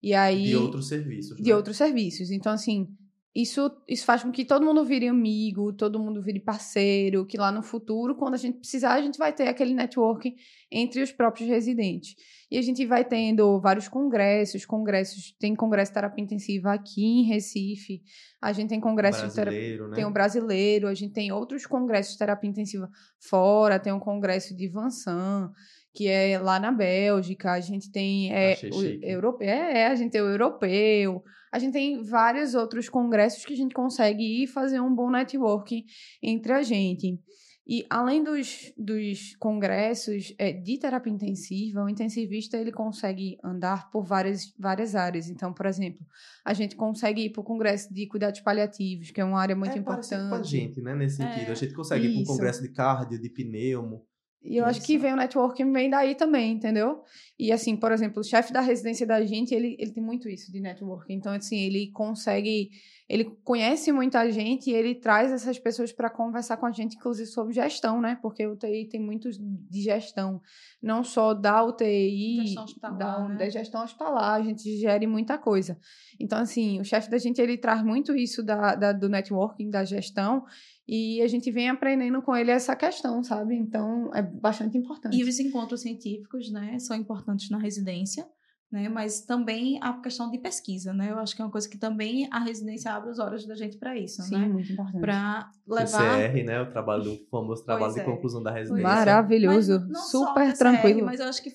C: E aí
A: De outros serviços.
C: de
A: né?
C: outros serviços. Então, assim, isso, isso faz com que todo mundo vire amigo, todo mundo vire parceiro, que lá no futuro, quando a gente precisar, a gente vai ter aquele networking entre os próprios residentes. E a gente vai tendo vários congressos, congressos, tem congresso de terapia intensiva aqui em Recife, a gente tem congresso de terapia
A: brasileiro, né?
C: tem o brasileiro, a gente tem outros congressos de terapia intensiva fora, tem um congresso de Vansan, que é lá na Bélgica, a gente tem é, o europeu, é, é, a gente tem o europeu, a gente tem vários outros congressos que a gente consegue ir fazer um bom networking entre a gente. E além dos, dos congressos é, de terapia intensiva, o intensivista ele consegue andar por várias, várias áreas. Então, por exemplo, a gente consegue ir para o congresso de cuidados paliativos, que é uma área muito
A: é
C: importante.
A: com a gente, né? Nesse sentido.
B: É,
A: a gente consegue ir para
C: isso.
A: congresso de cardio, de pneumo.
C: E eu acho que vem o networking vem daí também, entendeu? E assim, por exemplo, o chefe da residência da gente, ele, ele tem muito isso de networking. Então, assim, ele consegue, ele conhece muita gente e ele traz essas pessoas para conversar com a gente, inclusive sobre gestão, né? Porque o UTI tem muito de gestão, não só da UTI,
B: Gestão hospitalar,
C: da,
B: né?
C: da gestão hospitalar, a gente gere muita coisa. Então, assim, o chefe da gente, ele traz muito isso da, da- do networking, da gestão, e a gente vem aprendendo com ele essa questão, sabe? Então, é bastante importante.
B: E os encontros científicos, né, são importantes na residência, né, mas também a questão de pesquisa, né? Eu acho que é uma coisa que também a residência abre os olhos da gente para isso,
C: Sim,
B: né?
C: muito importante.
B: Para levar
A: PCR, né? O trabalho, o famoso trabalho
B: Pois
A: de
B: é.
A: conclusão da
B: é.
A: residência.
C: Maravilhoso,
B: Mas não só
C: super
B: PCR,
C: tranquilo.
B: Mas eu acho que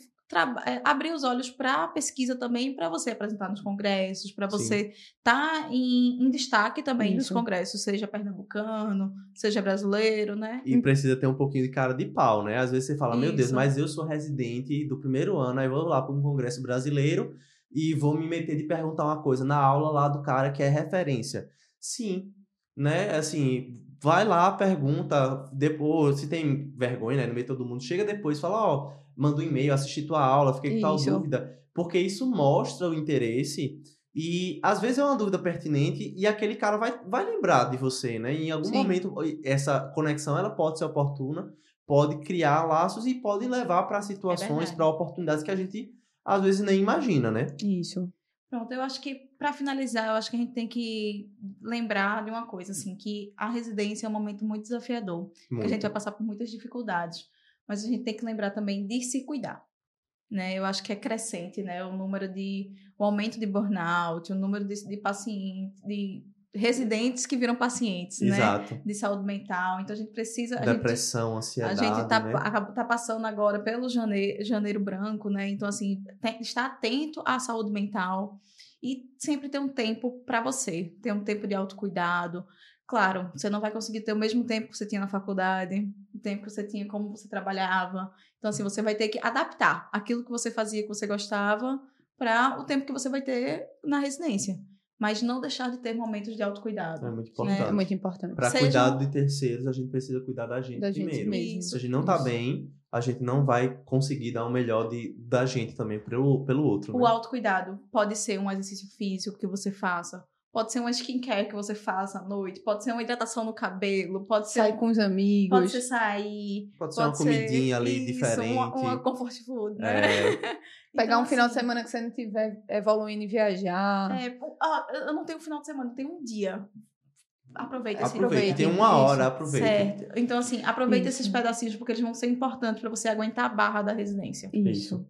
B: abrir os olhos para a pesquisa também, para você apresentar nos congressos, para você estar em, em destaque também nos
C: Isso.
B: congressos, seja pernambucano, seja brasileiro, né?
A: E precisa ter um pouquinho de cara de pau, né? Às vezes você fala, meu Deus,
B: Isso.
A: mas eu sou residente do primeiro ano, aí vou lá para um congresso brasileiro e vou me meter de perguntar uma coisa na aula lá do cara que é referência. Sim, né? Assim, vai lá, pergunta, depois, se tem vergonha, né? No meio de todo mundo, chega depois, fala, ó, manda um e-mail, assisti tua aula, fiquei com tal dúvida. Porque isso mostra o interesse e às vezes é uma dúvida pertinente e aquele cara vai, vai lembrar de você, né? Em algum
C: Sim.
A: momento, essa conexão ela pode ser oportuna, pode criar laços e pode levar para situações,
B: verdade.
A: para oportunidades que a gente às vezes nem imagina, né?
C: Isso.
B: Pronto, eu acho que para finalizar, eu acho que a gente tem que lembrar de uma coisa, assim, que a residência é um momento muito desafiador. que a
A: Muito.
B: gente vai passar por muitas dificuldades, mas a gente tem que lembrar também de se cuidar. Né? Eu acho que é crescente, né? O número de o aumento de burnout, o número de, de pacientes, de residentes que viram pacientes, né?
A: Exato.
B: De saúde mental. Então a gente precisa a gente,
A: Depressão,
B: a
A: ansiedade,
B: gente tá,
A: né?
B: acaba- tá passando agora pelo janeiro, janeiro branco, né? Então, assim, tem, estar atento à saúde mental e sempre ter um tempo para você, ter um tempo de autocuidado. Claro, você não vai conseguir ter o mesmo tempo que você tinha na faculdade, o tempo que você tinha como você trabalhava. Então, assim, você vai ter que adaptar aquilo que você fazia, que você gostava, para o tempo que você vai ter na residência. Mas não deixar de ter momentos de autocuidado.
A: É muito
C: É
A: importante.
C: muito importante.
A: Para
B: Seja-
A: cuidar de terceiros, a gente precisa cuidar da gente
C: Da gente
A: primeiro.
C: mesmo.
B: Isso.
A: Se a gente não tá
C: Isso.
A: bem, a gente não vai conseguir dar o melhor de, da gente também pelo, pelo outro,
B: O
A: né?
B: autocuidado pode ser um exercício físico que você faça, pode ser uma skincare que você faça à noite, pode ser uma hidratação no cabelo, pode ser,
C: Sair com os amigos.
B: pode ser sair,
A: Pode ser uma comidinha ali
B: isso,
A: diferente.
B: Uma, uma comfort food, né?
A: É, (laughs)
C: Pegar
B: Então,
C: um final de
B: assim,
C: semana que você não tiver evoluindo e viajar.
B: É, ah, eu não tenho um final de semana, eu tenho um dia. Aproveita esse
A: aproveite. Tem uma
C: isso.
A: hora, aproveite.
B: Certo. Então, assim, aproveita
C: Isso.
B: esses pedacinhos, porque eles vão ser importantes para você aguentar a barra da residência.
C: Isso.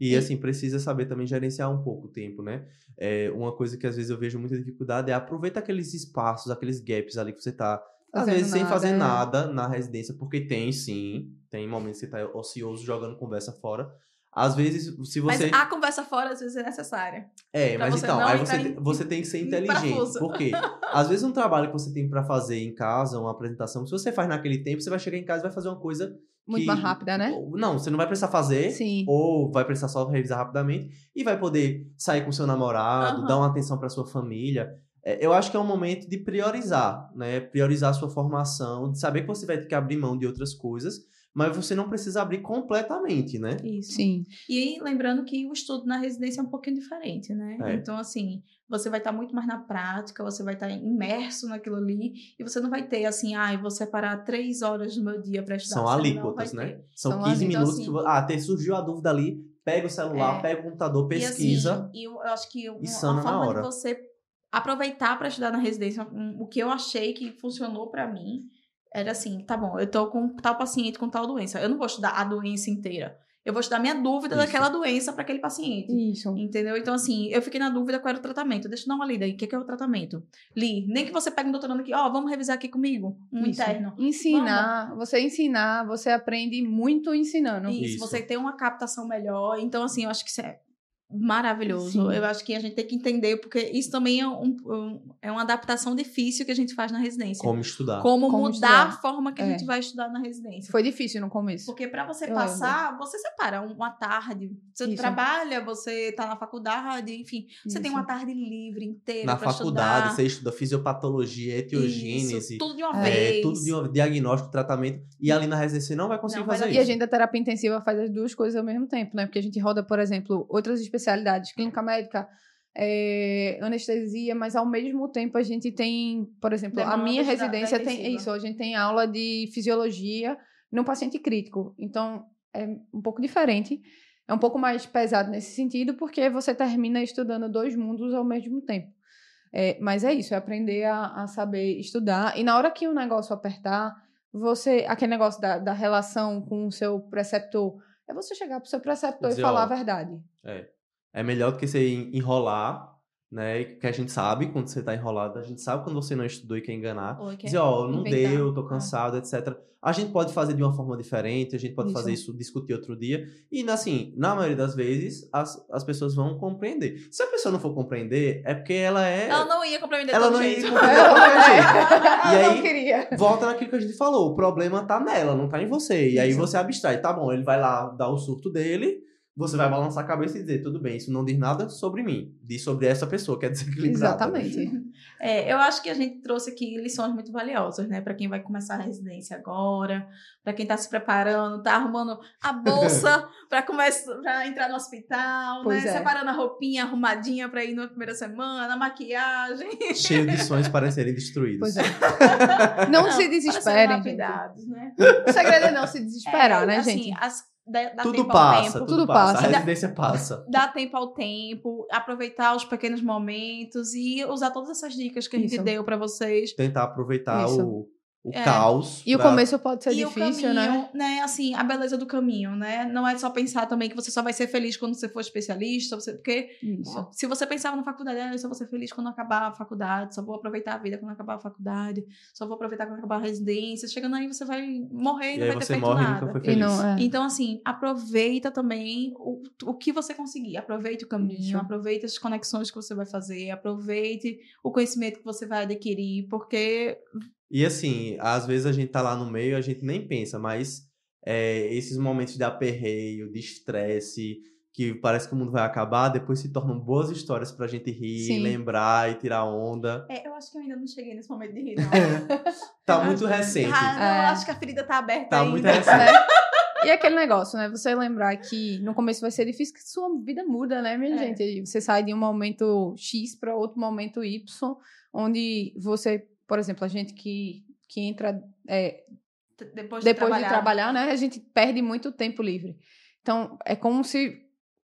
A: E assim, precisa saber também gerenciar um pouco o tempo, né? É, uma coisa que às vezes eu vejo muita dificuldade é aproveitar aqueles espaços, aqueles gaps ali que você tá, às vezes, sem
C: nada,
A: fazer
C: é.
A: nada na residência, porque tem sim, tem momentos que você tá ocioso jogando conversa fora. Às vezes, se você.
B: Mas a conversa fora, às vezes, é necessária.
A: É,
B: pra
A: mas então, aí você,
B: em-
A: você tem que ser inteligente. Por quê? (laughs) Às vezes um trabalho que você tem pra fazer em casa, uma apresentação, se você faz naquele tempo, você vai chegar em casa e vai fazer uma coisa
C: Muito
A: que-
C: mais rápida, né?
A: Não, você não vai precisar fazer,
C: Sim.
A: ou vai precisar só revisar rapidamente e vai poder sair com seu namorado,
B: Aham.
A: dar uma atenção pra sua família. É, eu acho que é um momento de priorizar, né? Priorizar a sua formação, de saber que você vai ter que abrir mão de outras coisas, mas você não precisa abrir completamente, né?
B: Isso.
C: Sim.
B: E aí, lembrando que o estudo na residência é um pouquinho diferente, né?
A: É.
B: Então, assim, você vai estar muito mais na prática, você vai estar imerso naquilo ali, e você não vai ter, assim, ah, eu vou separar três horas do meu dia para estudar.
A: São alíquotas, né?
B: ter.
A: São
C: São
A: 15
B: alíquotas,
A: minutos
B: assim.
A: que. vo- Ah, tem, surgiu a dúvida ali, pega o celular,
B: É.
A: pega o computador,
B: E,
A: pesquisa.
B: assim, e eu, eu acho que uma, uma forma
A: hora.
B: de você aproveitar para estudar na residência, um, o que eu achei que funcionou para mim, era assim, tá bom, eu tô com tal paciente com tal doença, eu não vou estudar a doença inteira. Eu vou estudar minha dúvida
A: Isso.
B: daquela doença para aquele paciente.
C: Isso.
B: Entendeu? Então, assim, eu fiquei na dúvida qual era o tratamento. Deixa eu dar uma lida aí. O que, que é o tratamento? Li. Nem que você pegue um doutorando aqui, ó, vamos revisar aqui comigo. Um
C: Isso.
B: interno.
C: Ensinar, você ensinar, você aprende muito ensinando.
B: Isso,
A: Isso.
B: você tem uma captação melhor. Então, assim, eu acho que isso é maravilhoso.
C: Sim.
B: Eu acho que a gente tem que entender, porque isso também é, um, um- é uma adaptação difícil que a gente faz na residência.
A: Como estudar.
B: Como,
C: Como
B: mudar
C: estudar.
B: a forma que a
C: É.
B: gente vai estudar na residência.
C: Foi difícil no começo.
B: Porque para você
C: Eu
B: passar, você separa uma tarde. Você
C: Isso.
B: trabalha, você tá na faculdade, enfim. Você tem
C: Isso.
B: uma tarde livre inteira
A: Na
B: pra
A: faculdade,
B: estudar.
A: você estuda fisiopatologia, etiogênese,
B: Isso, tudo de uma
A: é,
B: vez.
A: tudo de um diagnóstico, tratamento. E ali na residência você não vai conseguir
B: Não
A: fazer
B: dar
C: E a
A: isso.
C: gente da terapia intensiva faz as duas coisas ao mesmo tempo, né? Porque a gente roda, por exemplo, outras especialidades, clínica médica, é, anestesia, mas ao mesmo tempo a gente tem, por exemplo, a minha
B: da- da
C: residência tem isso, a gente tem aula de fisiologia no paciente crítico. Então, é um pouco diferente. É um pouco mais pesado nesse sentido, porque você termina estudando dois mundos ao mesmo tempo. É, mas é isso, é aprender a, a saber estudar. E na hora que o negócio apertar, você. Aquele negócio da, da relação com o seu preceptor, é você chegar pro seu preceptor
A: Dizer,
C: e falar
A: ó,
C: a verdade.
A: É melhor do que você enrolar, né? Que a gente sabe quando você tá enrolado, a gente sabe quando você não estudou e quer enganar.
B: Ou quer
A: Dizer, ó, não
B: inventar.
A: deu, tô
B: Ah.
A: cansado, etc. A gente pode fazer de uma forma diferente, a gente pode
C: Isso.
A: fazer isso, discutir outro dia. E, assim, na maioria das vezes, as, as pessoas vão compreender. Se a pessoa não for compreender, é porque ela é.
B: Ela não ia compreender
A: Ela não ia
B: jeito.
A: compreender de qualquer jeito. (laughs) E
C: Eu
A: aí-
C: não queria.
A: Volta naquilo que a gente falou. O problema tá nela, não tá em você. E aí
C: Isso.
A: você abstrai. Tá bom, ele vai lá dar o surto dele. Você vai balançar a cabeça e dizer, tudo bem, isso não diz nada sobre mim. Diz sobre essa pessoa, que é desequilibrada.
C: Exatamente. (laughs)
B: É, eu acho que a gente trouxe aqui lições muito valiosas, né? Para quem vai começar a residência agora, para quem tá se preparando, tá arrumando a bolsa (laughs) para começar para entrar no hospital,
C: Pois
B: né?
C: é.
B: Separando a roupinha arrumadinha para ir na primeira semana, a maquiagem.
A: Cheio de (laughs) sonhos para serem destruídos.
C: Pois é. Não, se
B: para serem
C: desesperem, gente.
B: né?
C: O segredo é não se desesperar,
B: É,
C: né,
B: assim,
C: gente?
B: as- dá, dá
A: Tudo
B: tempo ao
A: passa,
B: tempo.
A: tudo,
C: tudo
A: passa.
C: passa.
A: A residência passa.
B: Dá tempo ao tempo, aproveitar os pequenos momentos e usar todas essas dicas que a gente
C: Isso.
B: deu para vocês.
A: Tentar aproveitar
C: Isso.
A: o, o
B: É.
A: caos.
C: E o
A: pra-
C: começo pode ser
B: e
C: difícil,
B: o
C: né?
B: caminho, né? Assim, a beleza do caminho, né? Não é só pensar também que você só vai ser feliz quando você for especialista, você, porque
C: Isso.
B: se você pensava na faculdade, ah, eu só vou ser feliz quando acabar a faculdade, só vou aproveitar a vida quando acabar a faculdade, só vou aproveitar quando acabar a residência. Chegando aí, você vai morrer e,
A: E
B: não
A: aí
B: vai ter feito
A: morre
B: nada.
A: nunca foi
C: E não é.
B: Então, assim, aproveita também o, o que você conseguir. Aproveite o caminho,
C: Isso.
B: aproveite as conexões que você vai fazer, aproveite o conhecimento que você vai adquirir, porque
A: E assim, às vezes a gente tá lá no meio, a gente nem pensa, mas é, esses momentos de aperreio, de estresse, que parece que o mundo vai acabar, depois se tornam boas histórias pra gente rir,
C: Sim.
A: lembrar e tirar onda.
B: é, eu acho que eu ainda não cheguei nesse momento de rir, não. (laughs)
A: Tá muito recente.
B: Ah, não,
C: É.
B: eu acho que a ferida tá aberta
A: Tá
B: ainda.
A: muito recente.
C: Né? E aquele negócio, né? Você lembrar que no começo vai ser difícil, que sua vida muda, né, minha
B: É.
C: gente? E Você sai de um momento X para outro momento Y, onde você, por exemplo, a gente que, que entra é,
B: Depois, de,
C: depois
B: trabalhar.
C: de trabalhar, né? A gente perde muito tempo livre. Então, é como se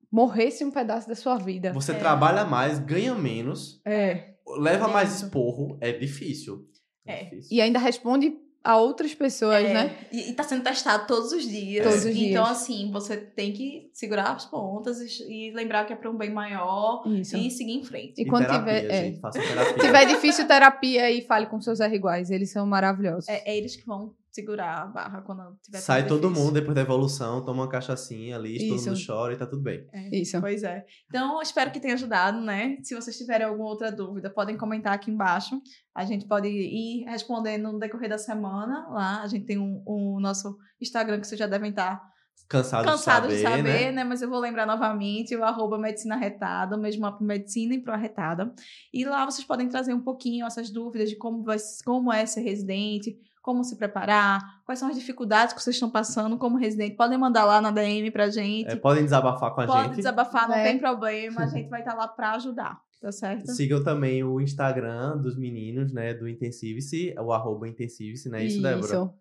C: morresse um pedaço da sua vida.
A: Você
B: É.
A: trabalha mais, ganha menos,
C: É.
A: leva mais
B: Isso.
A: esporro, é difícil.
B: É.
A: difícil.
C: E ainda responde a outras pessoas,
B: É,
C: né?
B: E, e tá sendo testado todos os dias.
C: Todos os
B: Então,
C: dias.
B: assim, você tem que segurar as pontas e, e lembrar que é para um bem maior
C: Isso.
B: e seguir em frente.
C: E quando
A: terapia,
C: tiver- é.
A: gente, faça terapia.
C: Se tiver difícil terapia aí, fale com seus R iguais. Eles são maravilhosos.
B: É, é eles que vão segurar a barra quando tiver
A: Sai todo
B: difícil.
A: mundo depois da evolução, toma uma cachaçinha ali, todo mundo chora e tá tudo bem.
B: É,
C: Isso.
B: Pois é. Então, eu espero que tenha ajudado, né? Se vocês tiverem alguma outra dúvida, podem comentar aqui embaixo. A gente pode ir respondendo no decorrer da semana. Lá, a gente tem um- o nosso Instagram que vocês já devem estar
A: Cansado,
B: cansados
A: de saber,
B: né?
A: né?
B: Mas eu vou lembrar novamente o arroba Medicina Retada, o mesmo para Medicina e pro Arretada. E lá vocês podem trazer um pouquinho essas dúvidas de como, vai, como é ser residente, como se preparar, quais são as dificuldades que vocês estão passando como residente. Podem mandar lá na DM pra gente.
A: É, podem desabafar com a
B: Pode
A: gente.
B: desabafar, não
C: É.
B: tem problema. A (laughs) gente vai estar lá pra ajudar, tá certo?
A: Sigam também o Instagram dos meninos, né, do Intensive-se, o arroba Intensive-se, não é isso, Débora?
C: Isso.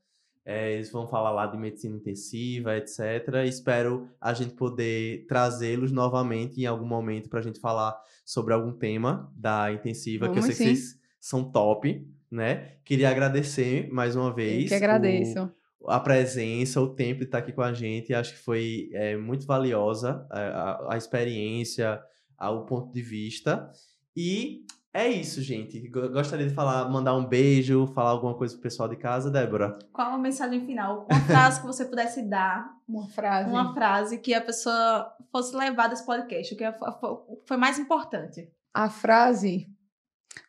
A: É, eles vão falar lá de medicina intensiva, etc. Espero a gente poder trazê-los novamente em algum momento pra gente falar sobre algum tema da intensiva, que eu sei
C: Vamos
A: que
C: sim.
A: vocês são top, né? Queria agradecer mais uma vez.
C: Eu que
A: o-
C: agradeço.
A: a presença, o tempo de estar aqui com a gente. Acho que foi é, muito valiosa a, a- a experiência, a- o ponto de vista. E É isso, gente. Gostaria de falar, mandar um beijo, falar alguma coisa pro pessoal de casa, Débora.
B: Qual a mensagem final? Uma frase que você pudesse dar,
C: Uma frase.
B: uma frase que a pessoa fosse levar desse podcast, o que foi- foi mais importante.
C: A frase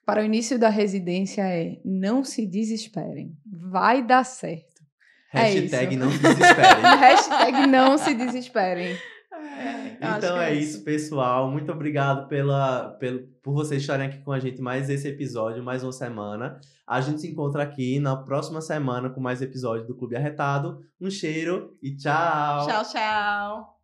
C: para o início da residência é: não se desesperem, vai dar certo. É
A: Hashtag
C: isso.
A: não se desespere.
C: Hashtag não se desesperem. (laughs)
A: Então é isso, pessoal. Muito obrigado pela, pelo, por vocês estarem aqui com a gente mais esse episódio, mais uma semana. A gente se encontra aqui na próxima semana com mais episódios do Clube Arretado. Um cheiro e tchau!
B: Tchau, tchau.